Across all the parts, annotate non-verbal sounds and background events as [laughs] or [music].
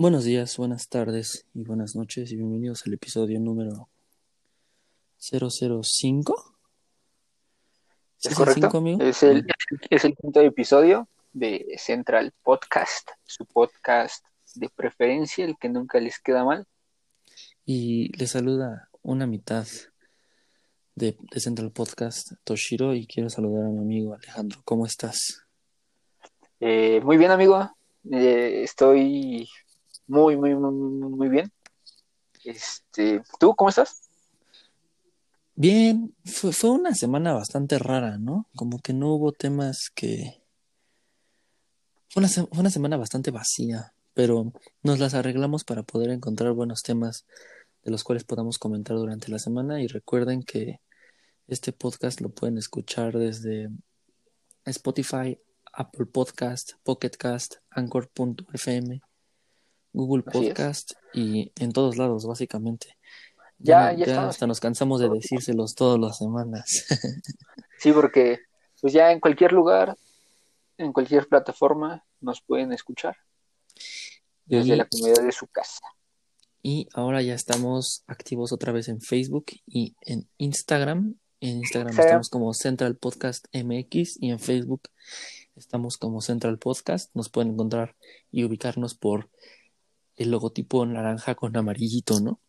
Buenos días, buenas tardes y buenas noches y bienvenidos al episodio número 005. ¿Es correcto? Es, el, es el quinto episodio de Central Podcast, su podcast de preferencia, el que nunca les queda mal. Y les saluda una mitad de, Central Podcast, Toshiro, y quiero saludar a mi amigo Alejandro. ¿Cómo estás? Eh, muy bien, amigo. Eh, estoy muy, muy, muy, bien. Este, ¿Tú cómo estás? Bien, fue, fue una semana bastante rara, ¿no? Como que no hubo temas que... Fue una, fue una semana bastante vacía, pero nos las arreglamos para poder encontrar buenos temas de los cuales podamos comentar durante la semana y recuerden que este podcast lo pueden escuchar desde Spotify, Apple Podcast, Pocket Cast, Anchor.fm, Google Podcast y en todos lados, básicamente. Ya, ya, hasta nos cansamos de [laughs] decírselos todas las semanas. [laughs] sí, porque pues ya en cualquier lugar, en cualquier plataforma, nos pueden escuchar desde la comunidad de su casa. Y ahora ya estamos activos otra vez en Facebook y en Instagram. En Instagram estamos como Central Podcast MX y en Facebook estamos como Central Podcast. Nos pueden encontrar y ubicarnos por el logotipo naranja con amarillito, ¿no?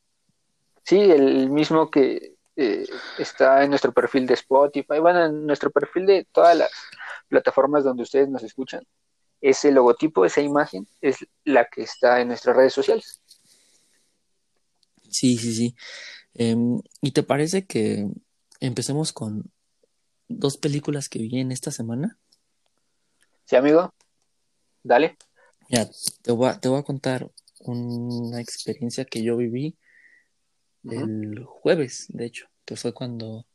Sí, el mismo que eh, está en nuestro perfil de Spotify, bueno, en nuestro perfil de todas las plataformas donde ustedes nos escuchan. Ese logotipo, esa imagen, es la que está en nuestras redes sociales. Sí, sí, sí. Em, ¿Y te parece que empecemos con dos películas que vi en esta semana? Sí, amigo. Dale. Ya, te voy te voy a contar una experiencia que yo viví el jueves, de hecho, que fue cuando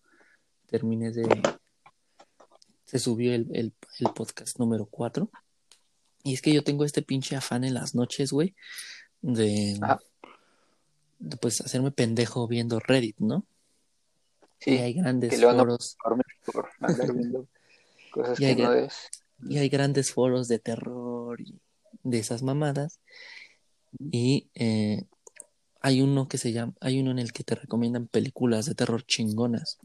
terminé de... Se subió el, el, podcast número 4. Y es que yo tengo este pinche afán en las noches, güey, de, de, pues hacerme pendejo viendo Reddit, ¿no? Sí, y hay grandes foros. [laughs] cosas y, hay, y hay grandes foros de terror y de esas mamadas. Y eh, hay uno que se llama, hay uno en el que te recomiendan películas de terror chingonas.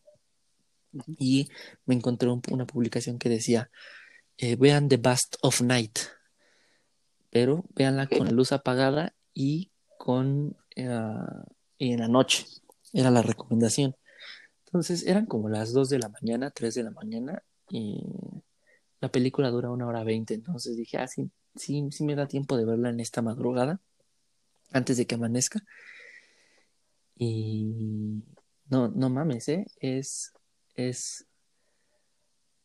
Y me encontré una publicación que decía, eh, vean The Bust of Night, pero véanla con la luz apagada y con eh, y en la noche. Era la recomendación. Entonces eran como las 2 de la mañana, 3 de la mañana y la película dura una hora 20. Entonces dije, ah, sí, sí, sí me da tiempo de verla en esta madrugada antes de que amanezca. Y no, no mames, ¿eh? Es, es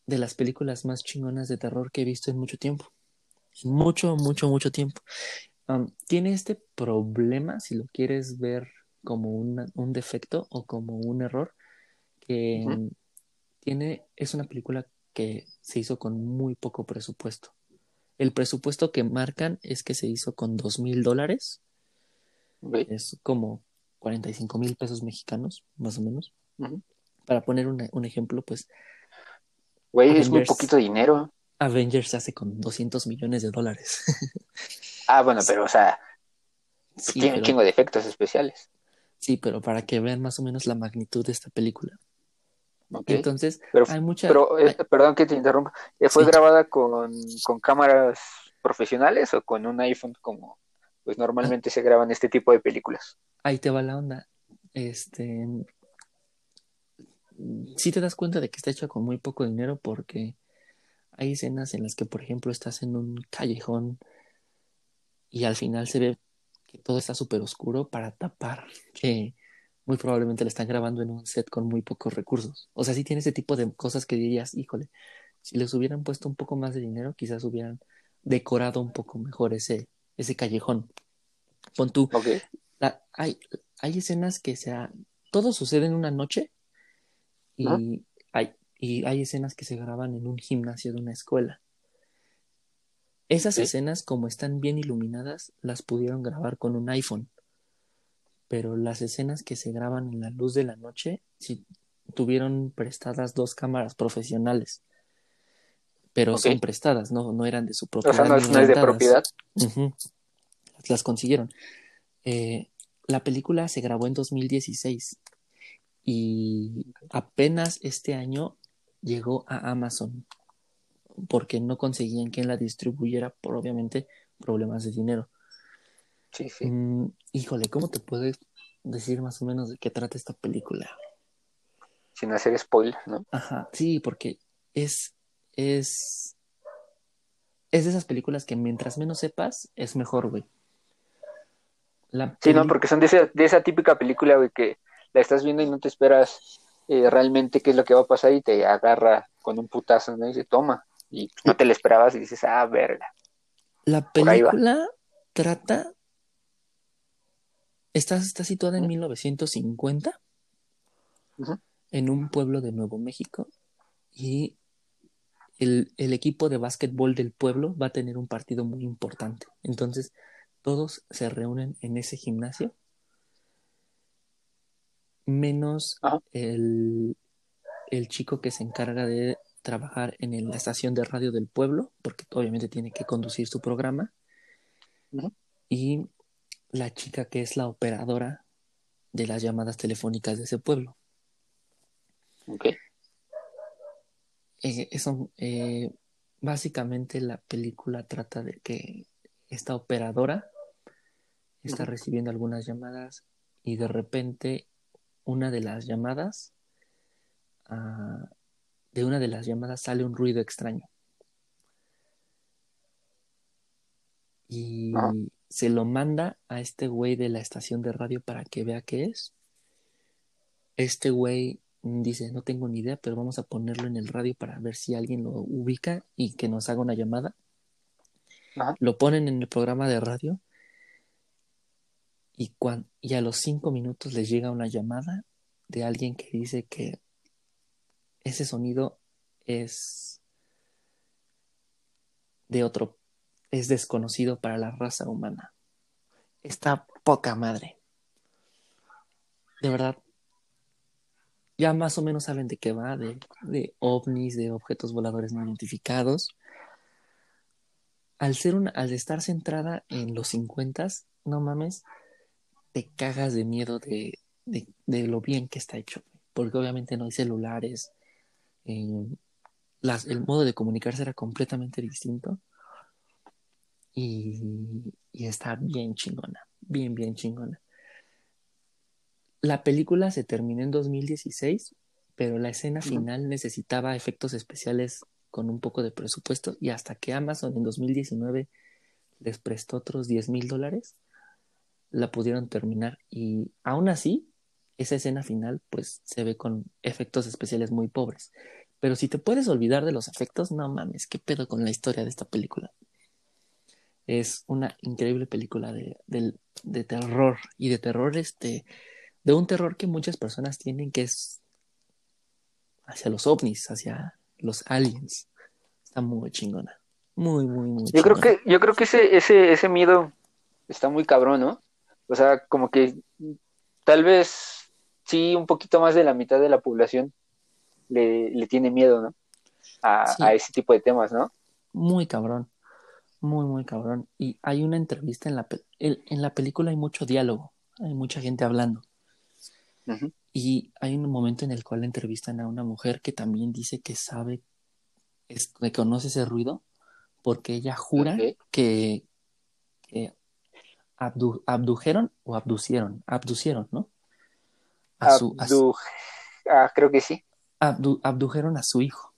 de las películas más chingonas de terror que he visto en mucho tiempo. En mucho, mucho, mucho tiempo. tiene este problema, si lo quieres ver como un defecto o como un error, que tiene, es una película que se hizo con muy poco presupuesto. El presupuesto que marcan es que se hizo con dos mil dólares es como 45 mil pesos mexicanos, más o menos. Para poner un ejemplo, pues. Güey, es muy poquito dinero. Avengers se hace con 200 millones de dólares. [laughs] ah, bueno, pero, o sea, tiene un chingo de efectos especiales. Sí, pero para que vean más o menos la magnitud de esta película. Entonces, pero, hay mucha. Pero, eh, perdón que te interrumpa. ¿Fue grabada con, con cámaras profesionales o con un iPhone como pues normalmente se graban este tipo de películas. Ahí te va la onda. Este, sí te das cuenta de que está hecha con muy poco dinero porque hay escenas en las que, por ejemplo, estás en un callejón y al final se ve que todo está súper oscuro para tapar que muy probablemente le están grabando en un set con muy pocos recursos. O sea, sí tiene ese tipo de cosas que dirías, híjole, si les hubieran puesto un poco más de dinero, quizás hubieran decorado un poco mejor ese, ese callejón. Pon tú. hay, hay escenas que sea. Todo sucede en una noche y, hay, y hay escenas que se graban en un gimnasio de una escuela. Esas escenas, como están bien iluminadas, las pudieron grabar con un iPhone. Pero las escenas que se graban en la luz de la noche, sí tuvieron prestadas dos cámaras profesionales. Pero son prestadas, no, no eran de su propiedad. O sea, no, es de propiedad las consiguieron. Eh, la película se grabó en 2016 y apenas este año llegó a Amazon porque no conseguían quien la distribuyera por obviamente problemas de dinero. Sí, sí. Mm, híjole, ¿cómo te puedes decir más o menos de qué trata esta película? Sin hacer spoiler, ¿no? Ajá, sí, porque es, es, es de esas películas que mientras menos sepas, es mejor, güey. La Sí, no, porque son de esa, de esa típica película, güey, que la estás viendo y no te esperas eh, realmente qué es lo que va a pasar y te agarra con un putazo, ¿no? Y dice, toma. Y no te lo esperabas y dices, ah, verga. La película trata. Está, está situada en 1950 Ujú. en un pueblo de Nuevo México y el, el equipo de básquetbol del pueblo va a tener un partido muy importante. Entonces, todos se reúnen en ese gimnasio, menos Ajá. el, el chico que se encarga de trabajar en el- la estación de radio del pueblo, porque obviamente tiene que conducir su programa, y la chica que es la operadora de las llamadas telefónicas de ese pueblo. Eh, eso, eh, básicamente la película trata de que esta operadora está recibiendo algunas llamadas y de repente una de las llamadas, ah, de una de las llamadas sale un ruido extraño. Y Ajá. se lo manda a este güey de la estación de radio para que vea qué es. Este güey dice, no tengo ni idea, pero vamos a ponerlo en el radio para ver si alguien lo ubica y que nos haga una llamada. Ajá. Lo ponen en el programa de radio y, cuan- y a los cinco minutos les llega una llamada de alguien que dice que ese sonido es de otro, es desconocido para la raza humana. Está poca madre. De verdad. Ya más o menos saben de qué va, de, de ovnis, de objetos voladores no identificados. Al ser una, al estar centrada en los 50, no mames, te cagas de miedo de, de, de lo bien que está hecho. Porque obviamente no hay celulares. eh, las, el modo de comunicarse era completamente distinto. Y, y está bien chingona. Bien, bien chingona. La película se terminó en 2016, pero la escena final necesitaba efectos especiales con un poco de presupuesto y hasta que Amazon en 2019 les prestó otros 10 mil dólares, la pudieron terminar y aún así, esa escena final pues se ve con efectos especiales muy pobres. Pero si te puedes olvidar de los efectos, no mames, qué pedo con la historia de esta película. Es una increíble película de, de terror y de terror este de un terror que muchas personas tienen que es hacia los ovnis, hacia los aliens. Está muy chingona. Muy, muy, muy Yo creo chingona. que, yo creo que ese, ese, ese miedo está muy cabrón, ¿no? O sea, como que tal vez sí un poquito más de la mitad de la población le, le tiene miedo, ¿no? A, Sí. a ese tipo de temas, ¿no? Muy cabrón. Muy, muy cabrón. Y hay una entrevista en la, pe- en la película, hay mucho diálogo, hay mucha gente hablando. Y hay un momento en el cual entrevistan a una mujer que también dice que sabe, es, que conoce ese ruido, porque ella jura que, que abdu- abdujeron o abducieron, abducieron, ¿no? A su, a su- Abdu- Ah, creo que sí. abdu- abdujeron a su hijo.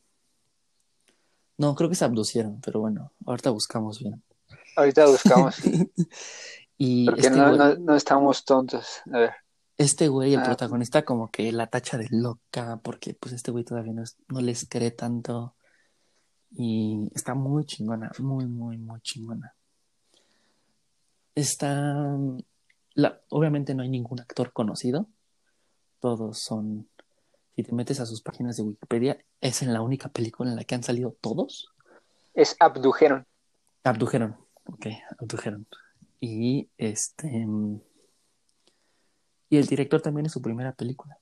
No, creo que se abducieron, pero bueno, ahorita buscamos bien. Ahorita buscamos. [laughs] y Porque este no, güey, no, no estamos tontos. A ver. Este güey, el Ah. protagonista, como que la tacha de loca, porque pues este güey todavía no, es- no les cree tanto. Y está muy chingona, muy, muy, muy chingona. Está. La, obviamente no hay ningún actor conocido. Todos son. Si te metes a sus páginas de Wikipedia, es en la única película en la que han salido todos. Es abdujeron. Abdujeron. Ok, abdujeron. Y este. Y el director también es su primera película.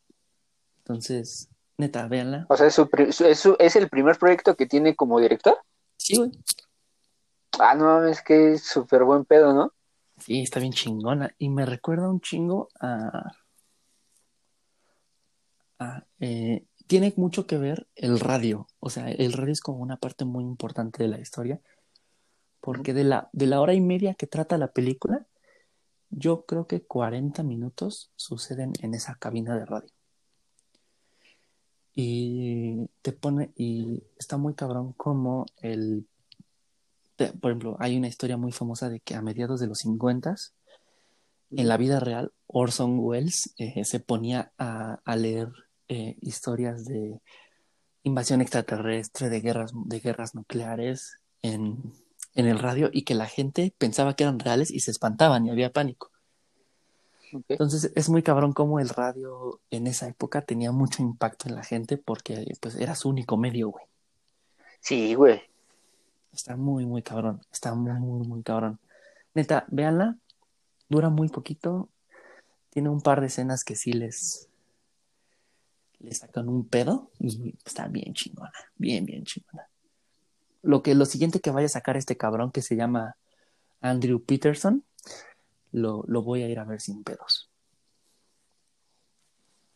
Entonces, neta, véanla. O sea, es, su es, su- es el primer proyecto que tiene como director. Sí, güey. Ah, no mames, que es súper buen pedo, ¿no? Sí, está bien chingona. Y me recuerda un chingo a. a eh, tiene mucho que ver el radio. O sea, el radio es como una parte muy importante de la historia. Porque de la, de la hora y media que trata la película, yo creo que 40 minutos suceden en esa cabina de radio. Y te pone, y está muy cabrón como el, por ejemplo, hay una historia muy famosa de que a mediados de los 50 en la vida real, Orson Welles eh, se ponía a, a leer eh, historias de invasión extraterrestre, de guerras, de guerras nucleares en, en el radio y que la gente pensaba que eran reales y se espantaban y había pánico. Entonces es muy cabrón como el radio en esa época tenía mucho impacto en la gente porque pues era su único medio, güey. Sí, güey. Está muy, muy cabrón. Está muy, muy, muy cabrón. Neta, véanla. Dura muy poquito. Tiene un par de escenas que sí les, le sacan un pedo y está bien chingona. Bien, bien chingona. Lo que lo siguiente que vaya a sacar este cabrón que se llama Andrew Peterson lo, lo voy a ir a ver sin pedos.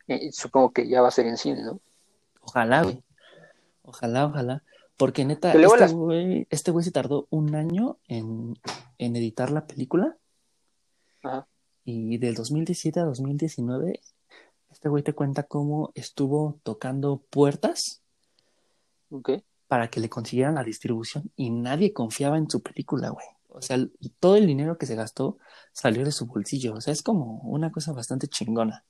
Eh, supongo que ya va a ser en cine, ¿no? Ojalá, güey. Ojalá, ojalá. Porque neta, este güey este se tardó un año en, en editar la película. Ajá. Y del 2017 a 2019, este güey te cuenta cómo estuvo tocando puertas okay. Para que le consiguieran la distribución y nadie confiaba en su película, güey. O sea, todo el dinero que se gastó salió de su bolsillo. O sea, es como una cosa bastante chingona.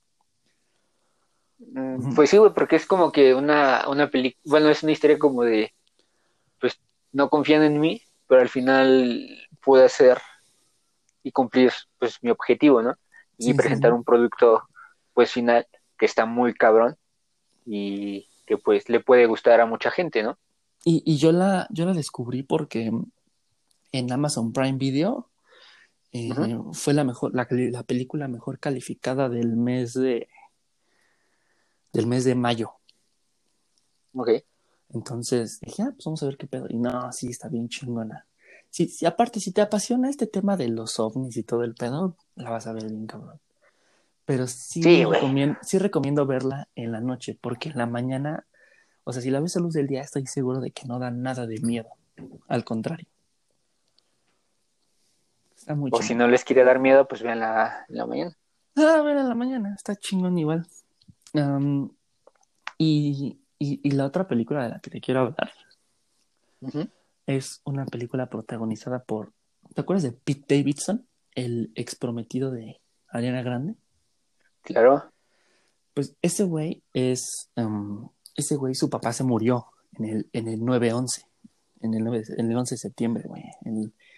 Mm, pues sí, güey, porque es como que una, una película, bueno, es una historia como de, pues no confían en mí, pero al final pude hacer y cumplir pues mi objetivo, ¿no? Y presentar un producto pues final que está muy cabrón y que pues le puede gustar a mucha gente, ¿no? Y, y yo la, yo la descubrí porque en Amazon Prime Video. Eh, fue la mejor, la, la, película mejor calificada del mes de del mes de mayo. Ok. Entonces dije, ah, pues vamos a ver qué pedo. Y no, sí, está bien chingona. Sí, sí, aparte, si te apasiona este tema de los ovnis y todo el pedo, la vas a ver bien cabrón. Pero sí, sí, recomiendo, sí recomiendo verla en la noche, porque en la mañana, o sea, si la ves a luz del día, estoy seguro de que no da nada de miedo. Al contrario o si no les quiere dar miedo, pues vean la, en la mañana. Ah, vean la mañana, está chingón igual. y, y, la otra película de la que te quiero hablar es una película protagonizada por. ¿Te acuerdas de Pete Davidson, el ex prometido de Ariana Grande? Claro. Pues ese güey es. Ese güey, su papá se murió en el, en el 9-11. En el, 9, en el 11 de septiembre, güey.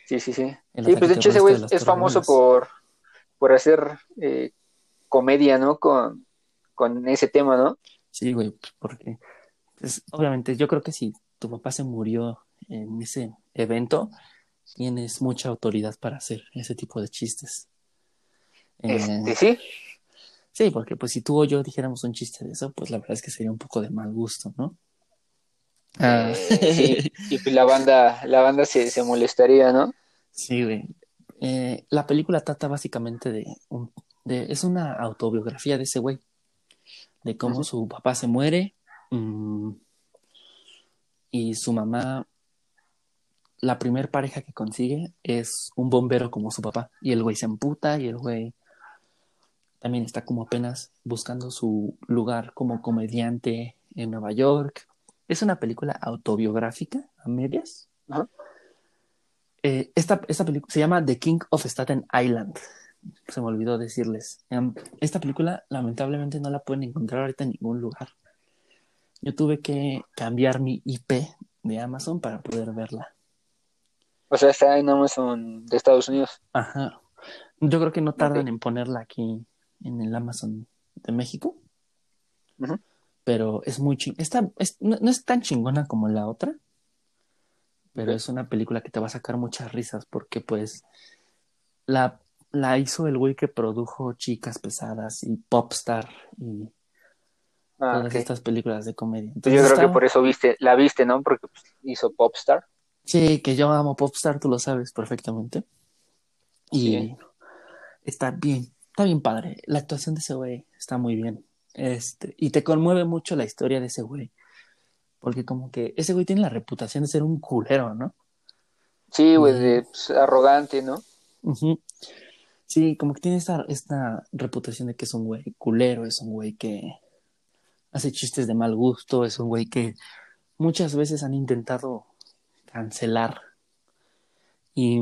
Sí, sí, sí. Sí, pues de hecho ese güey es famoso por, por hacer eh, comedia, ¿no? Con, con ese tema, ¿no? Sí, güey, pues porque pues, obviamente yo creo que si tu papá se murió en ese evento, tienes mucha autoridad para hacer ese tipo de chistes. Este, eh, sí. Sí, porque pues si tú o yo dijéramos un chiste de eso, pues la verdad es que sería un poco de mal gusto, ¿no? Ah. [laughs] sí, y pues la banda, la banda se, se molestaría, ¿no? Sí, güey. Eh, la película trata básicamente de, un, de, es una autobiografía de ese güey, de cómo su papá se muere mm, y su mamá, la primer pareja que consigue es un bombero como su papá y el güey se emputa y el güey también está como apenas buscando su lugar como comediante en Nueva York es una película autobiográfica a medias. Eh, esta, esta película se llama The King of Staten Island. Se me olvidó decirles. Em, esta película lamentablemente no la pueden encontrar ahorita en ningún lugar. Yo tuve que cambiar mi IP de Amazon para poder verla. O sea, está en Amazon de Estados Unidos. Ajá. Yo creo que no tardan en ponerla aquí en el Amazon de México. Pero es muy ching Esta no, es tan chingona como la otra, pero es una película que te va a sacar muchas risas porque pues la, la hizo el güey que produjo Chicas Pesadas y Popstar y ah, todas estas películas de comedia. yo creo que por eso viste, la viste, ¿no? Porque pues, hizo Popstar. Sí, que yo amo Popstar, tú lo sabes perfectamente. Y, está bien, está bien padre. La actuación de ese güey está muy bien. Este, y te conmueve mucho la historia de ese güey. Porque como que ese güey tiene la reputación de ser un culero, ¿no? Sí, güey, de pues, arrogante, ¿no? Sí, como que tiene esta, esta reputación de que es un güey culero, es un güey que hace chistes de mal gusto, es un güey que muchas veces han intentado cancelar. Y,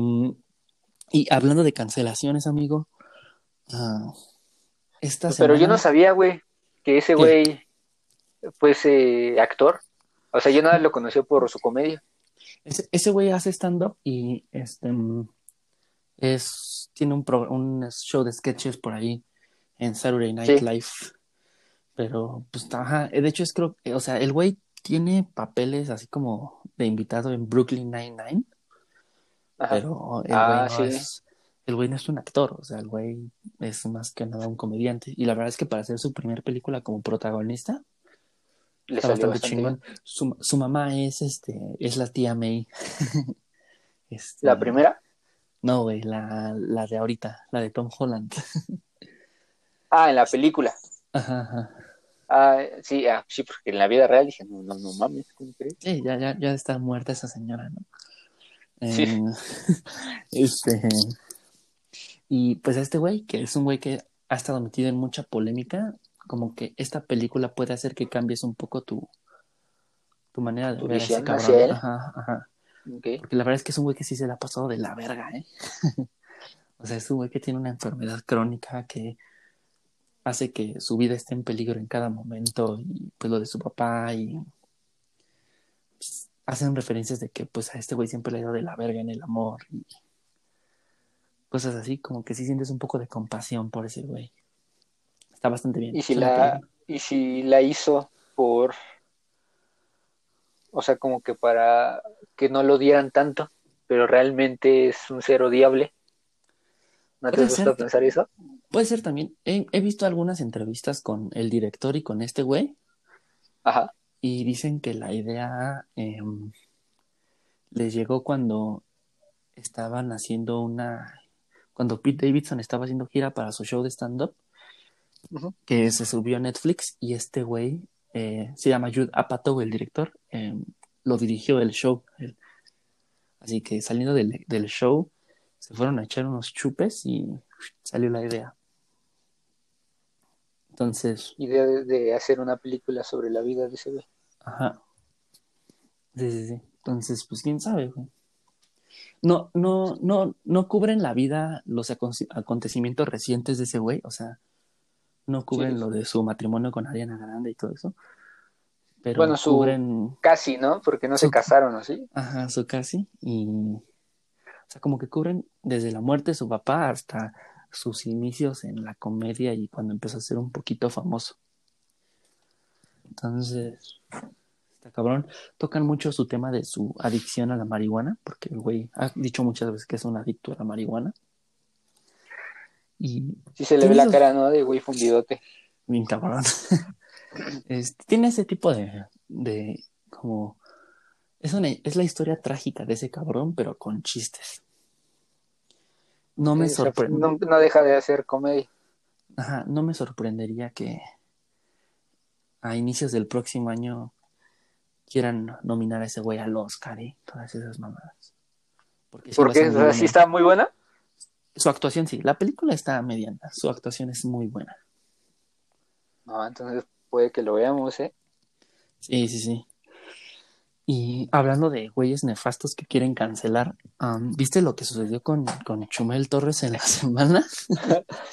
y hablando de cancelaciones, amigo, ah, esta Pero yo no sabía, güey, que ese güey fuese actor. O sea, yo nada lo conocí por su comedia. Ese, ese güey hace stand-up y este mm, es tiene un, pro- un show de sketches por ahí en Saturday Night Sí. Live. Pero, pues, ajá, de hecho es creo, o sea, el güey tiene papeles así como de invitado en Brooklyn Nine-Nine, Ajá. pero el Ah, güey no sí. es, el güey no es un actor, o sea, el güey es más que nada un comediante. Y la verdad es que para hacer su primer película como protagonista, Le está bastante bastante chingón. Su, su mamá es este, es la tía May. [laughs] Este, La primera. No, güey, la, la de ahorita, la de Tom Holland. [laughs] Ah, en la película. Ajá, ajá. Ah, sí, ah, sí, porque en la vida real dije, no, no, no mames, ¿cómo crees? Sí, ya, ya, ya está muerta esa señora, ¿no? Sí. Eh, [laughs] este. Y pues este güey, que es un güey que ha estado metido en mucha polémica, como que esta película puede hacer que cambies un poco tu, tu manera de Tu ver a ese visión cabrón. Ajá, ajá. Porque la verdad es que es un güey que sí se le ha pasado de la verga, ¿eh? [laughs] o sea, es un güey que tiene una enfermedad crónica que hace que su vida esté en peligro en cada momento y pues lo de su papá y pues, hacen referencias de que pues a este güey siempre le ha ido de la verga en el amor y cosas así, como que sí sientes un poco de compasión por ese güey. Está bastante bien. Y si la, y si la hizo por, o sea, como que para que no lo dieran tanto, pero realmente es un ser odiable. ¿No te gusta ser. pensar eso? Puede ser también. He, he visto algunas entrevistas con el director y con este güey Ajá. y dicen que la idea em, les llegó cuando estaban haciendo una cuando Pete Davidson estaba haciendo gira para su show de stand-up que se subió a Netflix y este güey eh, se llama Jude Apatow el director em, lo dirigió el show así que saliendo del, del show se fueron a echar unos chupes y salió la idea entonces Y de, de hacer una película sobre la vida de ese güey. Ajá. Sí, sí, sí. Entonces, pues quién sabe, güey. No, no, no, no cubren la vida los acon- acontecimientos recientes de ese güey, o sea, no cubren Sí. lo de su matrimonio con Ariana Grande y todo eso, pero Bueno, su- cubren, Casi, ¿no? Porque no se casaron, ¿o sí? ajá, su casi, y, o sea, como que cubren desde la muerte de su papá hasta sus inicios en la comedia y cuando empezó a ser un poquito famoso. Entonces, está cabrón. Tocan mucho su tema de su adicción a la marihuana, porque el güey ha dicho muchas veces que es un adicto a la marihuana. Y Sí se le ve la esos- cara, ¿no? De güey fundidote. bien cabrón. [laughs] Este, tiene ese tipo de, de como es una, es la historia trágica de ese cabrón, pero con chistes. No me O sea, sorprende. no, no deja de hacer comedia. Ajá, no me sorprendería que a inicios del próximo año quieran nominar a ese güey al Oscar y todas esas mamadas. Porque sea, bien. sí está muy buena. Su actuación sí, la película está mediana, su actuación es muy buena. No, entonces puede que lo veamos, ¿eh? Sí, sí, sí. Y hablando de güeyes nefastos que quieren cancelar, um, ¿viste lo que sucedió con, con Chumel Torres en la [laughs] semana?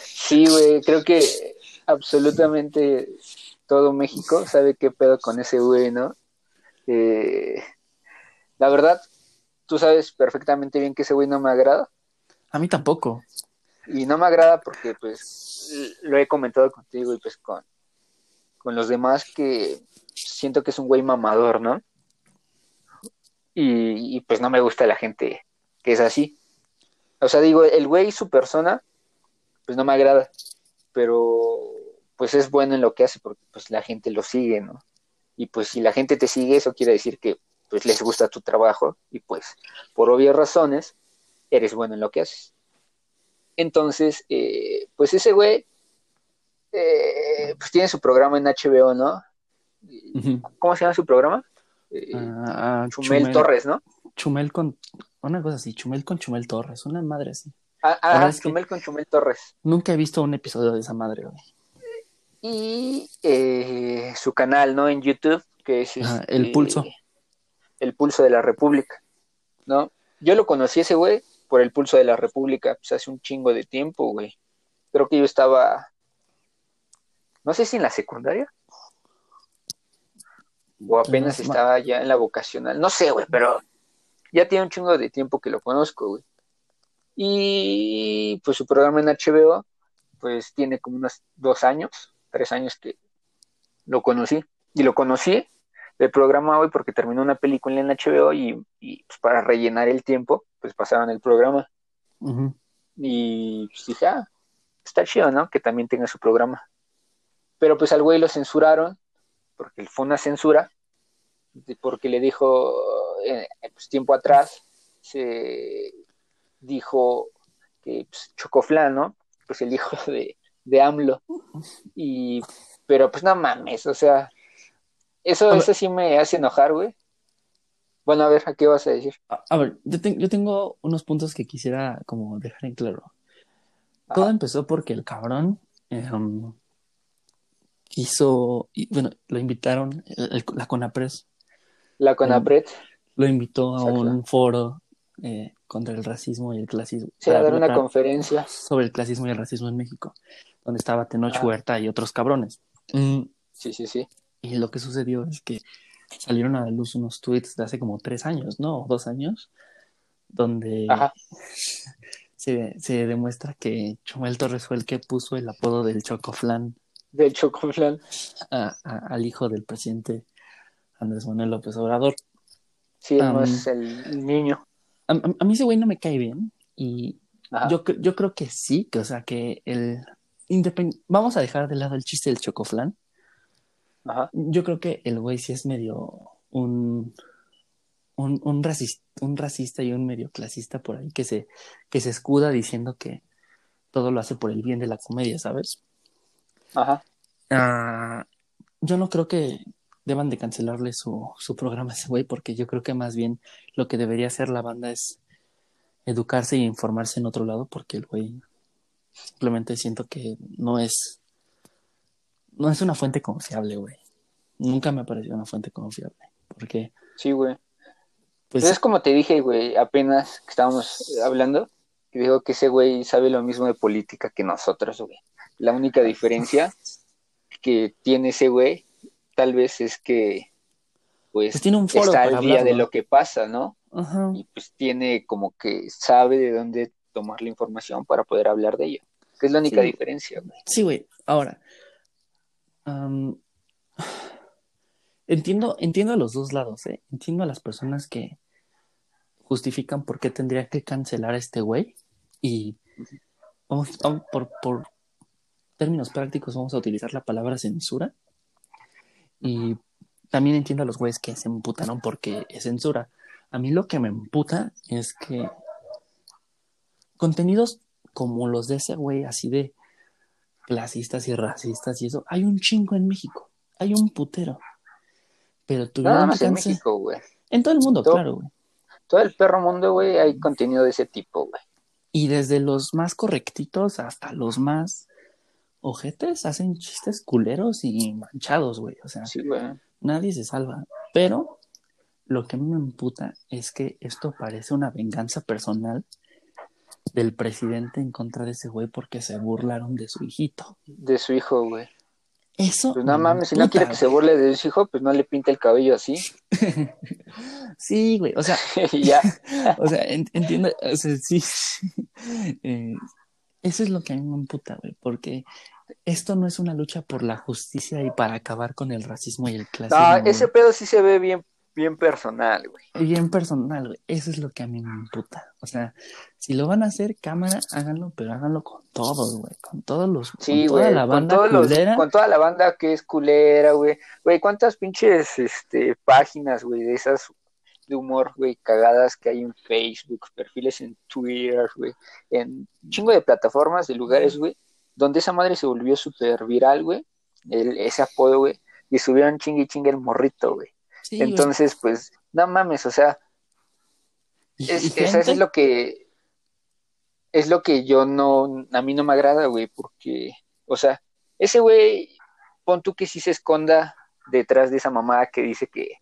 Sí, güey, creo que absolutamente todo México sabe qué pedo con ese güey, ¿no? Eh, la verdad, tú sabes perfectamente bien que ese güey no me agrada. A mí tampoco. Y no me agrada porque, pues, lo he comentado contigo y pues con, con los demás que siento que es un güey mamador, ¿no? Y, y, pues no me gusta la gente que es así. O sea, digo, el güey, su persona, pues no me agrada, pero pues es bueno en lo que hace porque pues la gente lo sigue, ¿no? Y pues si la gente te sigue, eso quiere decir que pues les gusta tu trabajo y pues por obvias razones eres bueno en lo que haces. Entonces, eh, pues ese güey, eh, pues tiene su programa en HBO, ¿no? ¿Cómo se llama su programa? Eh, Ah, Chumel, Torres, ¿no? Chumel con. Una cosa así, Chumel con Chumel Torres, una madre así. Ah, ah, Chumel con Chumel Torres. Nunca he visto un episodio de esa madre, güey. Y eh, su canal, ¿no? En YouTube, que es Ajá, este, El Pulso. El Pulso de la República, ¿no? Yo lo conocí ese güey por el Pulso de la República, pues hace un chingo de tiempo, güey. Creo que yo estaba, no sé si en la secundaria o apenas No, estaba ya en la vocacional, no sé, güey, pero ya tiene un chingo de tiempo que lo conozco, güey. Y pues su programa en HBO, pues tiene como unos dos años, tres años que lo conocí. Y lo conocí del programa hoy porque terminó una película en HBO y, y, pues, para rellenar el tiempo, pues pasaban el programa. Y pues dije, ah, está chido, ¿no? Que también tenga su programa. Pero pues al güey lo censuraron, porque fue una censura, porque le dijo, eh, pues tiempo atrás, se dijo que pues, Chocoflán, ¿no? Pues el hijo de, de AMLO. Y, pero pues no mames, o sea, eso, ver. eso sí me hace enojar, güey. Bueno, a ver, ¿a qué vas a decir? A, a ver, yo, te- yo tengo unos puntos que quisiera como dejar en claro. Todo Ajá. empezó porque el cabrón em, quiso, y, bueno, lo invitaron, el- el- la CONAPRES La CONAPRED, lo invitó a Exacto. un foro eh, contra el racismo y el clasismo. va a dar una conferencia. sobre el clasismo y el racismo en México, donde estaba Tenoch Ah. Huerta y otros cabrones. Mm, Sí, sí, sí. Y lo que sucedió es que salieron a la luz unos tweets de hace como tres años, ¿no? O dos años, donde Ajá. [laughs] se, se demuestra que Chumel Torres fue el que puso el apodo del Chocoflan Del Chocoflan. a- a- al hijo del presidente Andrés Manuel López Obrador. Sí, Am. no es el niño. A, a- mí ese güey no me cae bien y yo, yo creo que sí, que o sea que el... Vamos a dejar de lado el chiste del Chocoflan. Ajá. Yo creo que el güey sí es medio un, un, un, racis- un racista y un medio clasista por ahí que se, que se escuda diciendo que todo lo hace por el bien de la comedia, ¿sabes? Ajá. Ah, yo no creo que deban de cancelarle su, su programa a ese güey porque yo creo que más bien lo que debería hacer la banda es educarse y informarse en otro lado porque el güey simplemente siento que no es no es una fuente confiable, güey. Nunca me ha parecido una fuente confiable porque Sí, güey. pues es como te dije, güey, apenas que estábamos hablando, que digo que ese güey sabe lo mismo de política que nosotros, güey. La única diferencia que tiene ese güey, tal vez es que, pues, Pues tiene un foro está al día de lo que pasa, ¿no? ajá. Y pues tiene como que sabe de dónde tomar la información para poder hablar de ello. Que es la única Sí. diferencia, güey. Sí, güey. Ahora, [sighs] entiendo, entiendo a los dos lados, ¿eh? Entiendo a las personas que justifican por qué tendría que cancelar a este güey. Y vamos, vamos por, por términos prácticos, vamos a utilizar la palabra censura. Y también entiendo a los güeyes que se emputaron porque es censura. A mí lo que me emputa es que contenidos como los de ese güey, así de clasistas y racistas y eso, hay un chingo en México. Hay un putero. Pero Nada tuvieron más que en. México, güey. En todo el mundo, Todo- claro, güey. Todo el perro mundo, güey, hay contenido de ese tipo, güey. Y desde los más correctitos hasta los más ojetes hacen chistes culeros y manchados, güey. O sea, Sí, güey. nadie se salva. Pero lo que a mí me emputa es que esto parece una venganza personal del presidente en contra de ese güey porque se burlaron de su hijito. De su hijo, güey. Eso. Pues no me mames, si no quiere que se burle de su hijo, pues no le pinte el cabello así. [laughs] Sí, güey. O sea, [laughs] ya. [laughs] o sea, en- entiendo. O sea, sí. Eh, eso es lo que a mí me emputa, güey. Porque esto no es una lucha por la justicia y para acabar con el racismo y el clasismo. No, ese pedo sí se ve bien, bien personal, güey. Bien personal, güey. Eso es lo que a mí me emputa. O sea, si lo van a hacer, cámara, háganlo, pero háganlo con todos, güey. Con todos los. Sí, con toda güey. la Con, banda todos los- culera. con toda la banda que es culera, güey. Güey, ¿cuántas pinches este, páginas, güey, de esas de humor, güey, cagadas que hay en Facebook, perfiles en Twitter, güey, en chingo de plataformas, de lugares, güey, donde esa madre se volvió súper viral, güey, ese apodo, güey, y subieron chingue y chingue el morrito, güey. Entonces, pues, no mames, o sea, es, eso es lo que es lo que yo no, a mí no me agrada, güey, porque, o sea, ese güey, pon tú que sí se esconda detrás de esa mamada que dice que,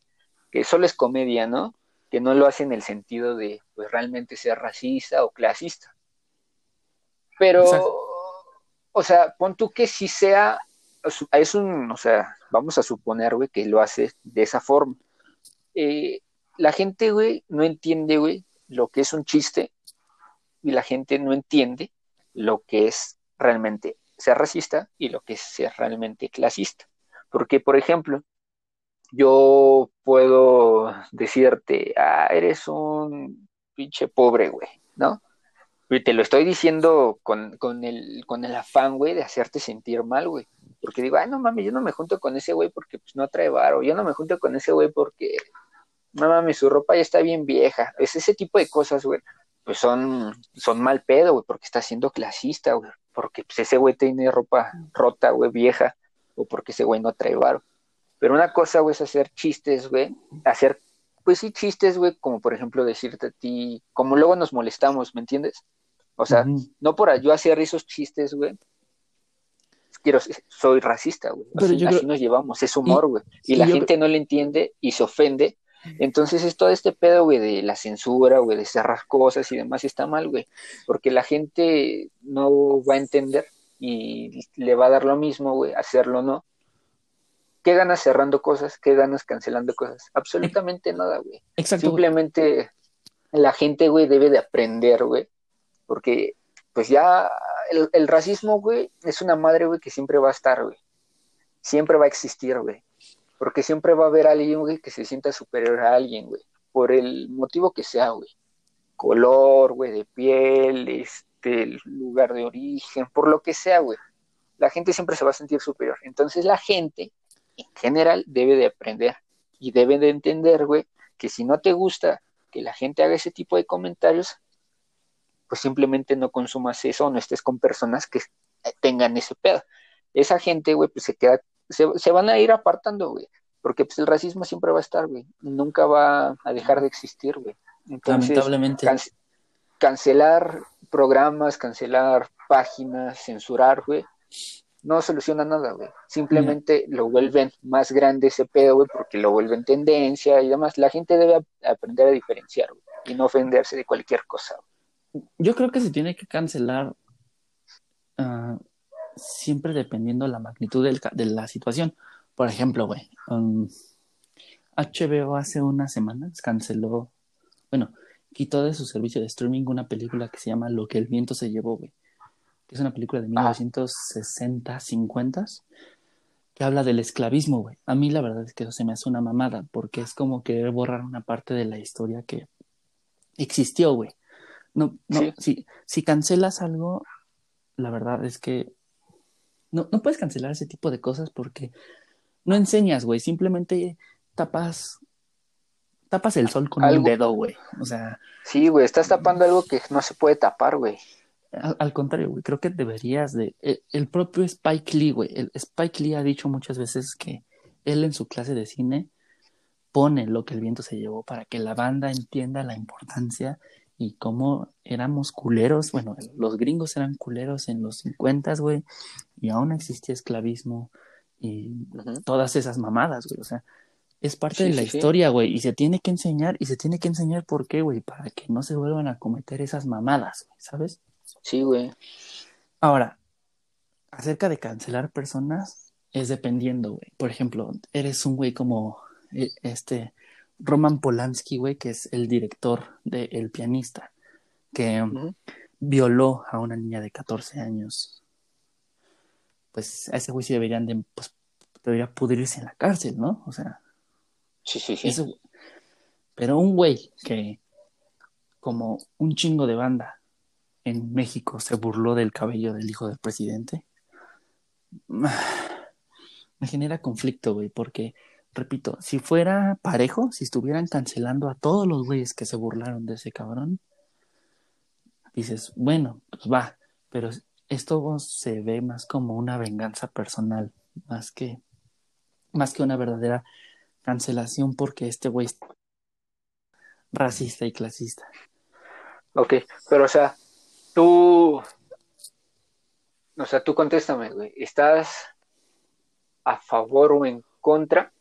que solo es comedia, ¿no? Que no lo hace en el sentido de, pues, realmente ser racista o clasista. Pero, o sea, pon tú que sí sea, es un, o sea, vamos a suponer, güey, que lo hace de esa forma. Eh, la gente, güey, no entiende, güey, lo que es un chiste y la gente no entiende lo que es realmente ser racista y lo que es ser realmente clasista. Porque, por ejemplo, yo puedo decirte, ah, eres un pinche pobre, güey, ¿no? Y te lo estoy diciendo con, con, el, con el afán, güey, de hacerte sentir mal, güey. Porque digo, ay, no mames, yo no me junto con ese güey porque pues, no trae varo. Yo no me junto con ese güey porque, no mames, su ropa ya está bien vieja. Es ese tipo de cosas, güey pues son, son mal pedo, güey, porque está siendo clasista, güey, porque pues, ese güey tiene ropa rota, güey, vieja, o porque ese güey no trae varo. Pero una cosa, güey, es hacer chistes, güey, hacer, pues sí, chistes, güey, como por ejemplo decirte a ti, como luego nos molestamos, ¿me entiendes? O sea, no por yo hacer esos chistes, güey, quiero, soy racista, güey. Así, nos llevamos, es humor, güey. Y, la gente no le entiende y se ofende entonces es todo este pedo, güey, de la censura, güey, de cerrar cosas y demás, está mal, güey, porque la gente no va a entender y le va a dar lo mismo, güey, hacerlo o no. ¿Qué ganas cerrando cosas? ¿Qué ganas cancelando cosas? Absolutamente nada, güey. Simplemente la gente, güey, debe de aprender, güey, porque pues ya el, el racismo, güey, es una madre, güey, que siempre va a estar, güey. Siempre va a existir, güey. Porque siempre va a haber alguien, güey, que se sienta superior a alguien, güey. Por el motivo que sea, güey. Color, güey, de piel, este, lugar de origen, por lo que sea, güey. La gente siempre se va a sentir superior. Entonces la gente, en general, debe de aprender y debe de entender, güey, que si no te gusta que la gente haga ese tipo de comentarios, pues simplemente no consumas eso o no estés con personas que tengan ese pedo. Esa gente, güey, pues se queda se, van a ir apartando, güey. Porque pues el racismo siempre va a estar, güey. Nunca va a dejar de existir, güey. Lamentablemente. cancelar programas, cancelar páginas, censurar, güey, no soluciona nada, güey. Simplemente lo vuelven más grande ese pedo, güey, porque lo vuelven tendencia y demás. La gente debe aprender a diferenciar, güey, y no ofenderse de cualquier cosa. Yo creo que se tiene que cancelar uh, siempre dependiendo la magnitud de la situación. Por ejemplo, güey, HBO um, hace unas semanas canceló, bueno, quitó de su servicio de streaming una película que se llama Lo que el viento se llevó, güey. Que es una película de 1960, 50 que habla del esclavismo, güey. A mí la verdad es que eso se me hace una mamada, porque es como querer borrar una parte de la historia que existió, güey. No, no, si, si cancelas algo, la verdad es que no, no puedes cancelar ese tipo de cosas porque no enseñas, güey. Simplemente tapas tapas el sol con un dedo, güey. O sea. Sí, güey, estás tapando algo que no se puede tapar, güey. Al, contrario, güey, creo que deberías de. El, el, propio Spike Lee, güey. El Spike Lee ha dicho muchas veces que él en su clase de cine pone lo que el viento se llevó para que la banda entienda la importancia y cómo éramos culeros, bueno, los gringos eran culeros en los 50, güey, y aún existía esclavismo y todas esas mamadas, güey, o sea, es parte de la historia, güey, y se tiene que enseñar, y se tiene que enseñar por qué, güey, para que no se vuelvan a cometer esas mamadas, ¿sabes? Sí, güey. Ahora, acerca de cancelar personas, es dependiendo, güey. Por ejemplo, eres un güey como eh, este Roman Polanski, güey, que es el director de El pianista, que violó a una niña de 14 años. Pues a ese güey sí deberían de, pues, debería pudrirse en la cárcel, ¿no? O sea. Sí, sí, sí. pero un güey que, como un chingo de banda en México, se burló del cabello del hijo del presidente, [sighs] me genera conflicto, güey, porque repito, si fuera parejo, si estuvieran cancelando a todos los güeyes que se burlaron de ese cabrón, dices, bueno, pues va, pero esto se ve más como una venganza personal, más que, más que una verdadera cancelación porque este güey es racista y clasista. Ok, pero o sea, tú, o sea, tú contéstame, güey, ¿estás a favor o en contra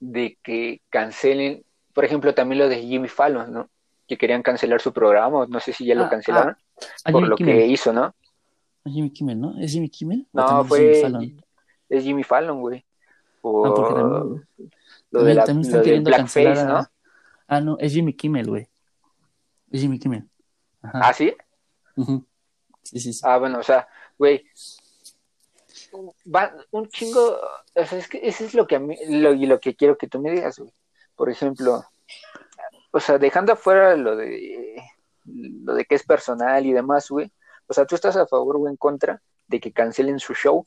de que cancelen, por ejemplo, también lo de Jimmy Fallon, ¿no? Que querían cancelar su programa, no sé si ya lo Ah, cancelaron, ah, por lo Kimmel. que hizo, ¿no? Jimmy Kimmel, ¿no? ¿Es Jimmy Kimmel? ¿O No, también es fue, Jimmy Fallon? es Jimmy Fallon, güey. Por Ah, porque también, lo también- de la, también lo están queriendo cancelar. ¿no? Ah, no, es Jimmy Kimmel, güey. Es Jimmy Kimmel. Ajá. ¿Ah, sí? Ujú. Sí, sí, sí. Ah, bueno, o sea, güey, va un chingo, o sea, es que eso es lo que a mí, lo, y lo que quiero que tú me digas, güey. Por ejemplo, o sea, dejando afuera lo de, lo de que es personal y demás, güey, o sea, tú estás a favor o en contra de que cancelen su show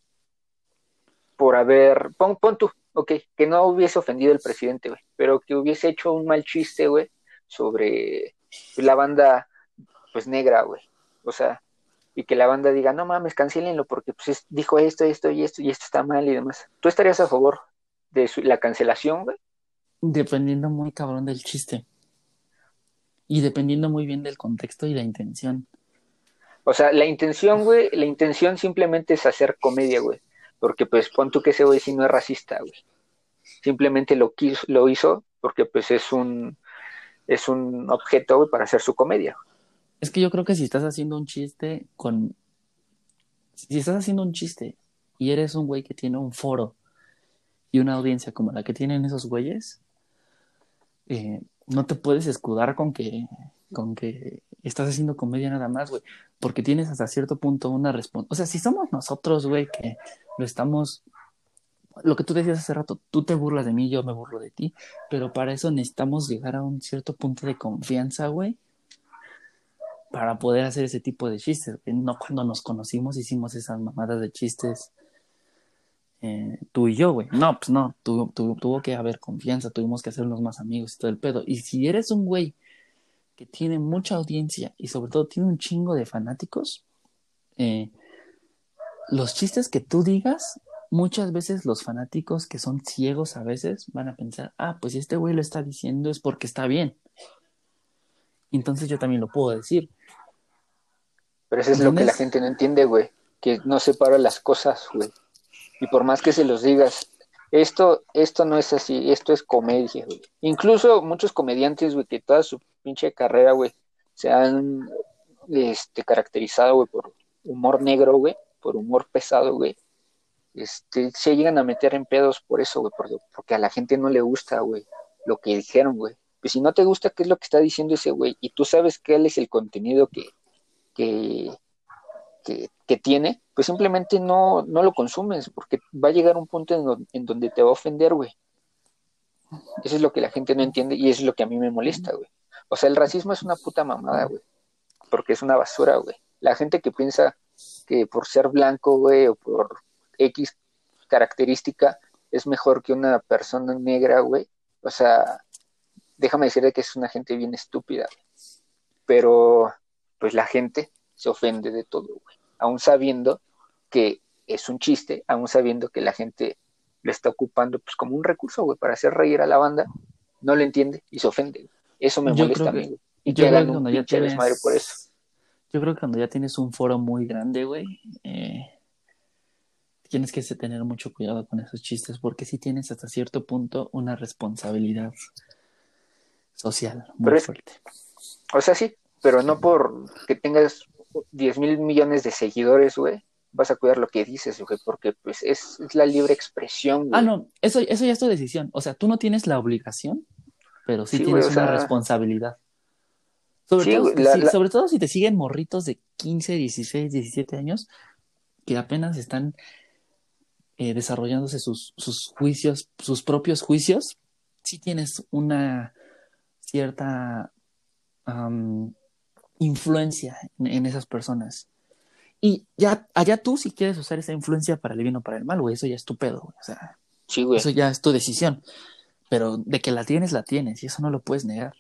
por haber, pon, pon tú, ok, que no hubiese ofendido al presidente, güey, pero que hubiese hecho un mal chiste, güey, sobre la banda, pues, negra, güey. O sea, y que la banda diga, no mames, cancelenlo porque pues es- dijo esto, esto y esto y esto está mal y demás. ¿Tú estarías a favor de su- la cancelación, güey? Dependiendo muy cabrón del chiste. Y dependiendo muy bien del contexto y la intención. O sea, la intención, güey, la intención simplemente es hacer comedia, güey. Porque pues pon tú que ese güey sí no es racista, güey. Simplemente lo quiso, lo hizo porque pues es un es un objeto, güey, para hacer su comedia. Es que yo creo que si estás haciendo un chiste con... Si estás haciendo un chiste y eres un güey que tiene un foro y una audiencia como la que tienen esos güeyes, eh, no te puedes escudar con que, con que estás haciendo comedia nada más, güey, porque tienes hasta cierto punto una respuesta. O sea, si somos nosotros, güey, que lo estamos... Lo que tú decías hace rato, tú te burlas de mí, yo me burlo de ti, pero para eso necesitamos llegar a un cierto punto de confianza, güey, para poder hacer ese tipo de chistes. No cuando nos conocimos hicimos esas mamadas de chistes eh, tú y yo, güey. No, pues no, tu- tu- tuvo que haber confianza, tuvimos que hacernos más amigos y todo el pedo. Y si eres un güey que tiene mucha audiencia y sobre todo tiene un chingo de fanáticos, eh, los chistes que tú digas, muchas veces los fanáticos que son ciegos a veces van a pensar, ah, pues si este güey lo está diciendo es porque está bien. Entonces yo también lo puedo decir. Pero eso es lo que la gente no entiende, güey. Que no separa las cosas, güey. Y por más que se los digas, esto, esto no es así, esto es comedia, güey. Incluso muchos comediantes, güey, que toda su pinche carrera, güey, se han este, caracterizado, güey, por humor negro, güey, por humor pesado, güey. Este, se llegan a meter en pedos por eso, güey, porque, a la gente no le gusta, güey, lo que dijeron, güey. Pues si no te gusta qué es lo que está diciendo ese güey, y tú sabes cuál es el contenido que, que, que, tiene, pues simplemente no, no lo consumes, porque va a llegar un punto en, don- en donde te va a ofender, güey. Eso es lo que la gente no entiende y es lo que a mí me molesta, güey. O sea, el racismo es una puta mamada, güey, porque es una basura, güey. La gente que piensa que por ser blanco, güey, o por X característica es mejor que una persona negra, güey. O sea, déjame decirte que es una gente bien estúpida, güey. Pero, pues la gente se ofende de todo, güey. Aún sabiendo que es un chiste, aún sabiendo que la gente lo está ocupando pues como un recurso, güey, para hacer reír a la banda, no lo entiende y se ofende. güey. Eso me Yo molesta a mí. Y Yo que creo hagan que un cuando ya pinche tienes... desmadre por eso. Yo creo que cuando ya tienes un foro muy grande, güey, eh, tienes que tener mucho cuidado con esos chistes porque sí tienes hasta cierto punto una responsabilidad social muy Pero es- fuerte. O sea, sí, pero no por que tengas 10 mil millones de seguidores, güey, vas a cuidar lo que dices, güey, porque pues es, es la libre expresión, güey. Ah, no, eso, eso ya es tu decisión. O sea, tú no tienes la obligación, pero sí, Sí, tienes güey, una sea- responsabilidad. Sobre, Sí, todo, güey, si- la- si- la- sobre todo si te siguen morritos de 15, 16, 17 años que apenas están eh, desarrollándose sus, sus juicios, sus propios juicios, sí tienes una cierta influencia en, en esas personas. Y ya, allá tú si quieres usar esa influencia para el bien o para el mal, güey, eso ya es tu pedo, güey. O sea, Sí, güey. eso ya es tu decisión. pero de que la tienes, la tienes, y eso no lo puedes negar.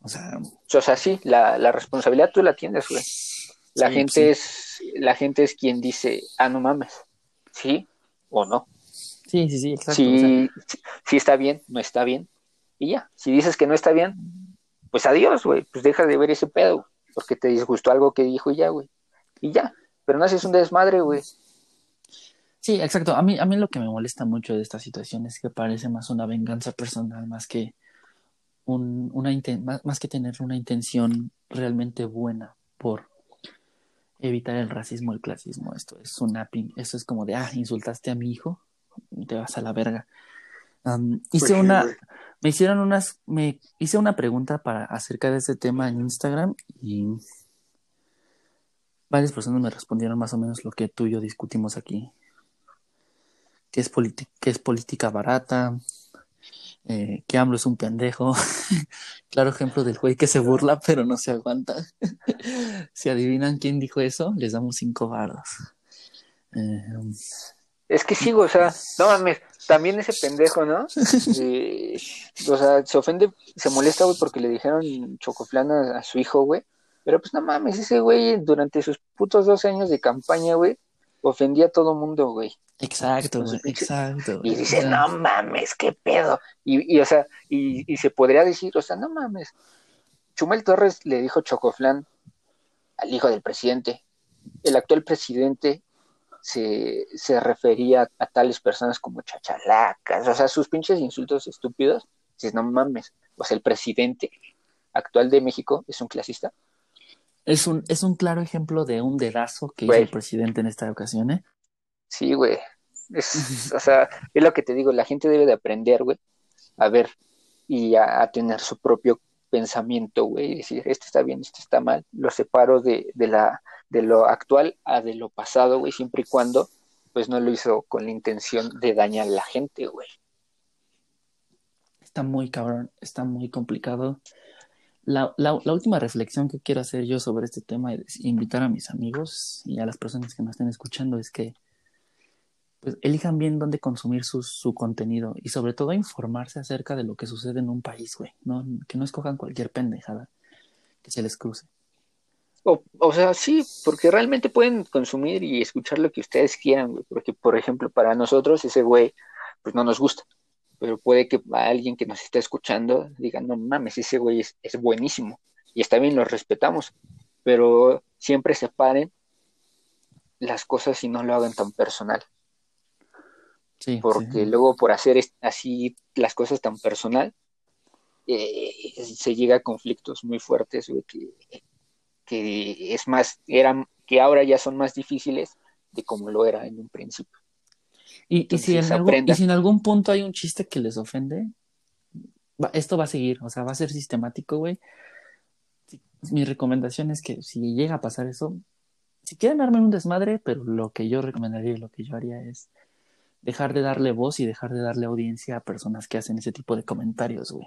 O sea, O sea, sí, la, la responsabilidad tú la tienes, güey. La Sí, gente sí. es, la gente es quien dice, ah, no mames, sí o no. sí, sí, sí, exacto. o sea, Si, si, si está bien, no está bien. Y ya, si dices que no está bien, pues adiós, güey, pues deja de ver ese pedo, porque te disgustó algo que dijo y ya, güey. Y ya, pero no haces un desmadre, güey. Sí, exacto. A mí, a mí lo que me molesta mucho de esta situación es que parece más una venganza personal, más que un, una más, que tener una intención realmente buena por evitar el racismo, el clasismo. Esto es una esto es como de ah, insultaste a mi hijo, te vas a la verga. Am, hice una, me hicieron unas, me hice una pregunta para acerca de este tema en Instagram y varias personas me respondieron más o menos lo que tú y yo discutimos aquí. Que es, que es política barata, eh, que AMLO es un pendejo. [laughs] claro ejemplo del güey que se burla pero no se aguanta. [laughs] si adivinan quién dijo eso, les damos cinco varos. Eh, Es que güey, o sea, no mames, también ese pendejo, ¿no? Eh, o sea, se ofende, se molesta, güey, porque le dijeron chocoflán a, a su hijo, güey. Pero pues no mames, ese güey durante sus putos dos años de campaña, güey, ofendía a todo mundo, güey. exacto, güey, exacto. Y dice, no mames, qué pedo. Y, y o sea, y, y se podría decir, o sea, no mames. Chumel Torres le dijo chocoflán al hijo del presidente. El actual presidente se, se refería a tales personas como chachalacas, o sea, sus pinches insultos estúpidos. Dices, no mames. O sea, el presidente actual de México es un clasista. Es un, es un claro ejemplo de un dedazo que hizo el presidente en esta ocasión, ¿eh? Sí, güey. Es, [laughs] o sea, es lo que te digo, la gente debe de aprender, güey, a ver y a, a tener su propio pensamiento, güey, y decir, este está bien, este está mal, lo separo de, de, la, de lo actual a de lo pasado, güey, siempre y cuando, pues no lo hizo con la intención de dañar a la gente, güey. Está muy cabrón, está muy complicado. La, la, la, última reflexión que quiero hacer yo sobre este tema y invitar a mis amigos y a las personas que me estén escuchando es que pues, elijan bien dónde consumir su, su, contenido y sobre todo informarse acerca de lo que sucede en un país, güey. ¿no? Que no escojan cualquier pendejada que se les cruce. O, o, sea, sí, porque realmente pueden consumir y escuchar lo que ustedes quieran, güey. Porque, por ejemplo, para nosotros ese güey, pues no nos gusta. Pero puede que a alguien que nos esté escuchando diga, no mames, ese güey es, es buenísimo. Y está bien, lo respetamos. Pero siempre separen las cosas y no lo hagan tan personal. Sí, porque sí. luego por hacer así las cosas tan personal, eh, se llega a conflictos muy fuertes, güey, que, que es más, eran, que ahora ya son más difíciles de como lo era en un principio. Y, Entonces, y, si en algún, y, si en algún, punto hay un chiste que les ofende, esto va a seguir, o sea, va a ser sistemático, güey. Mi recomendación es que si llega a pasar eso, si quieren armar un desmadre, pero lo que yo recomendaría y lo que yo haría es dejar de darle voz y dejar de darle audiencia a personas que hacen ese tipo de comentarios, güey.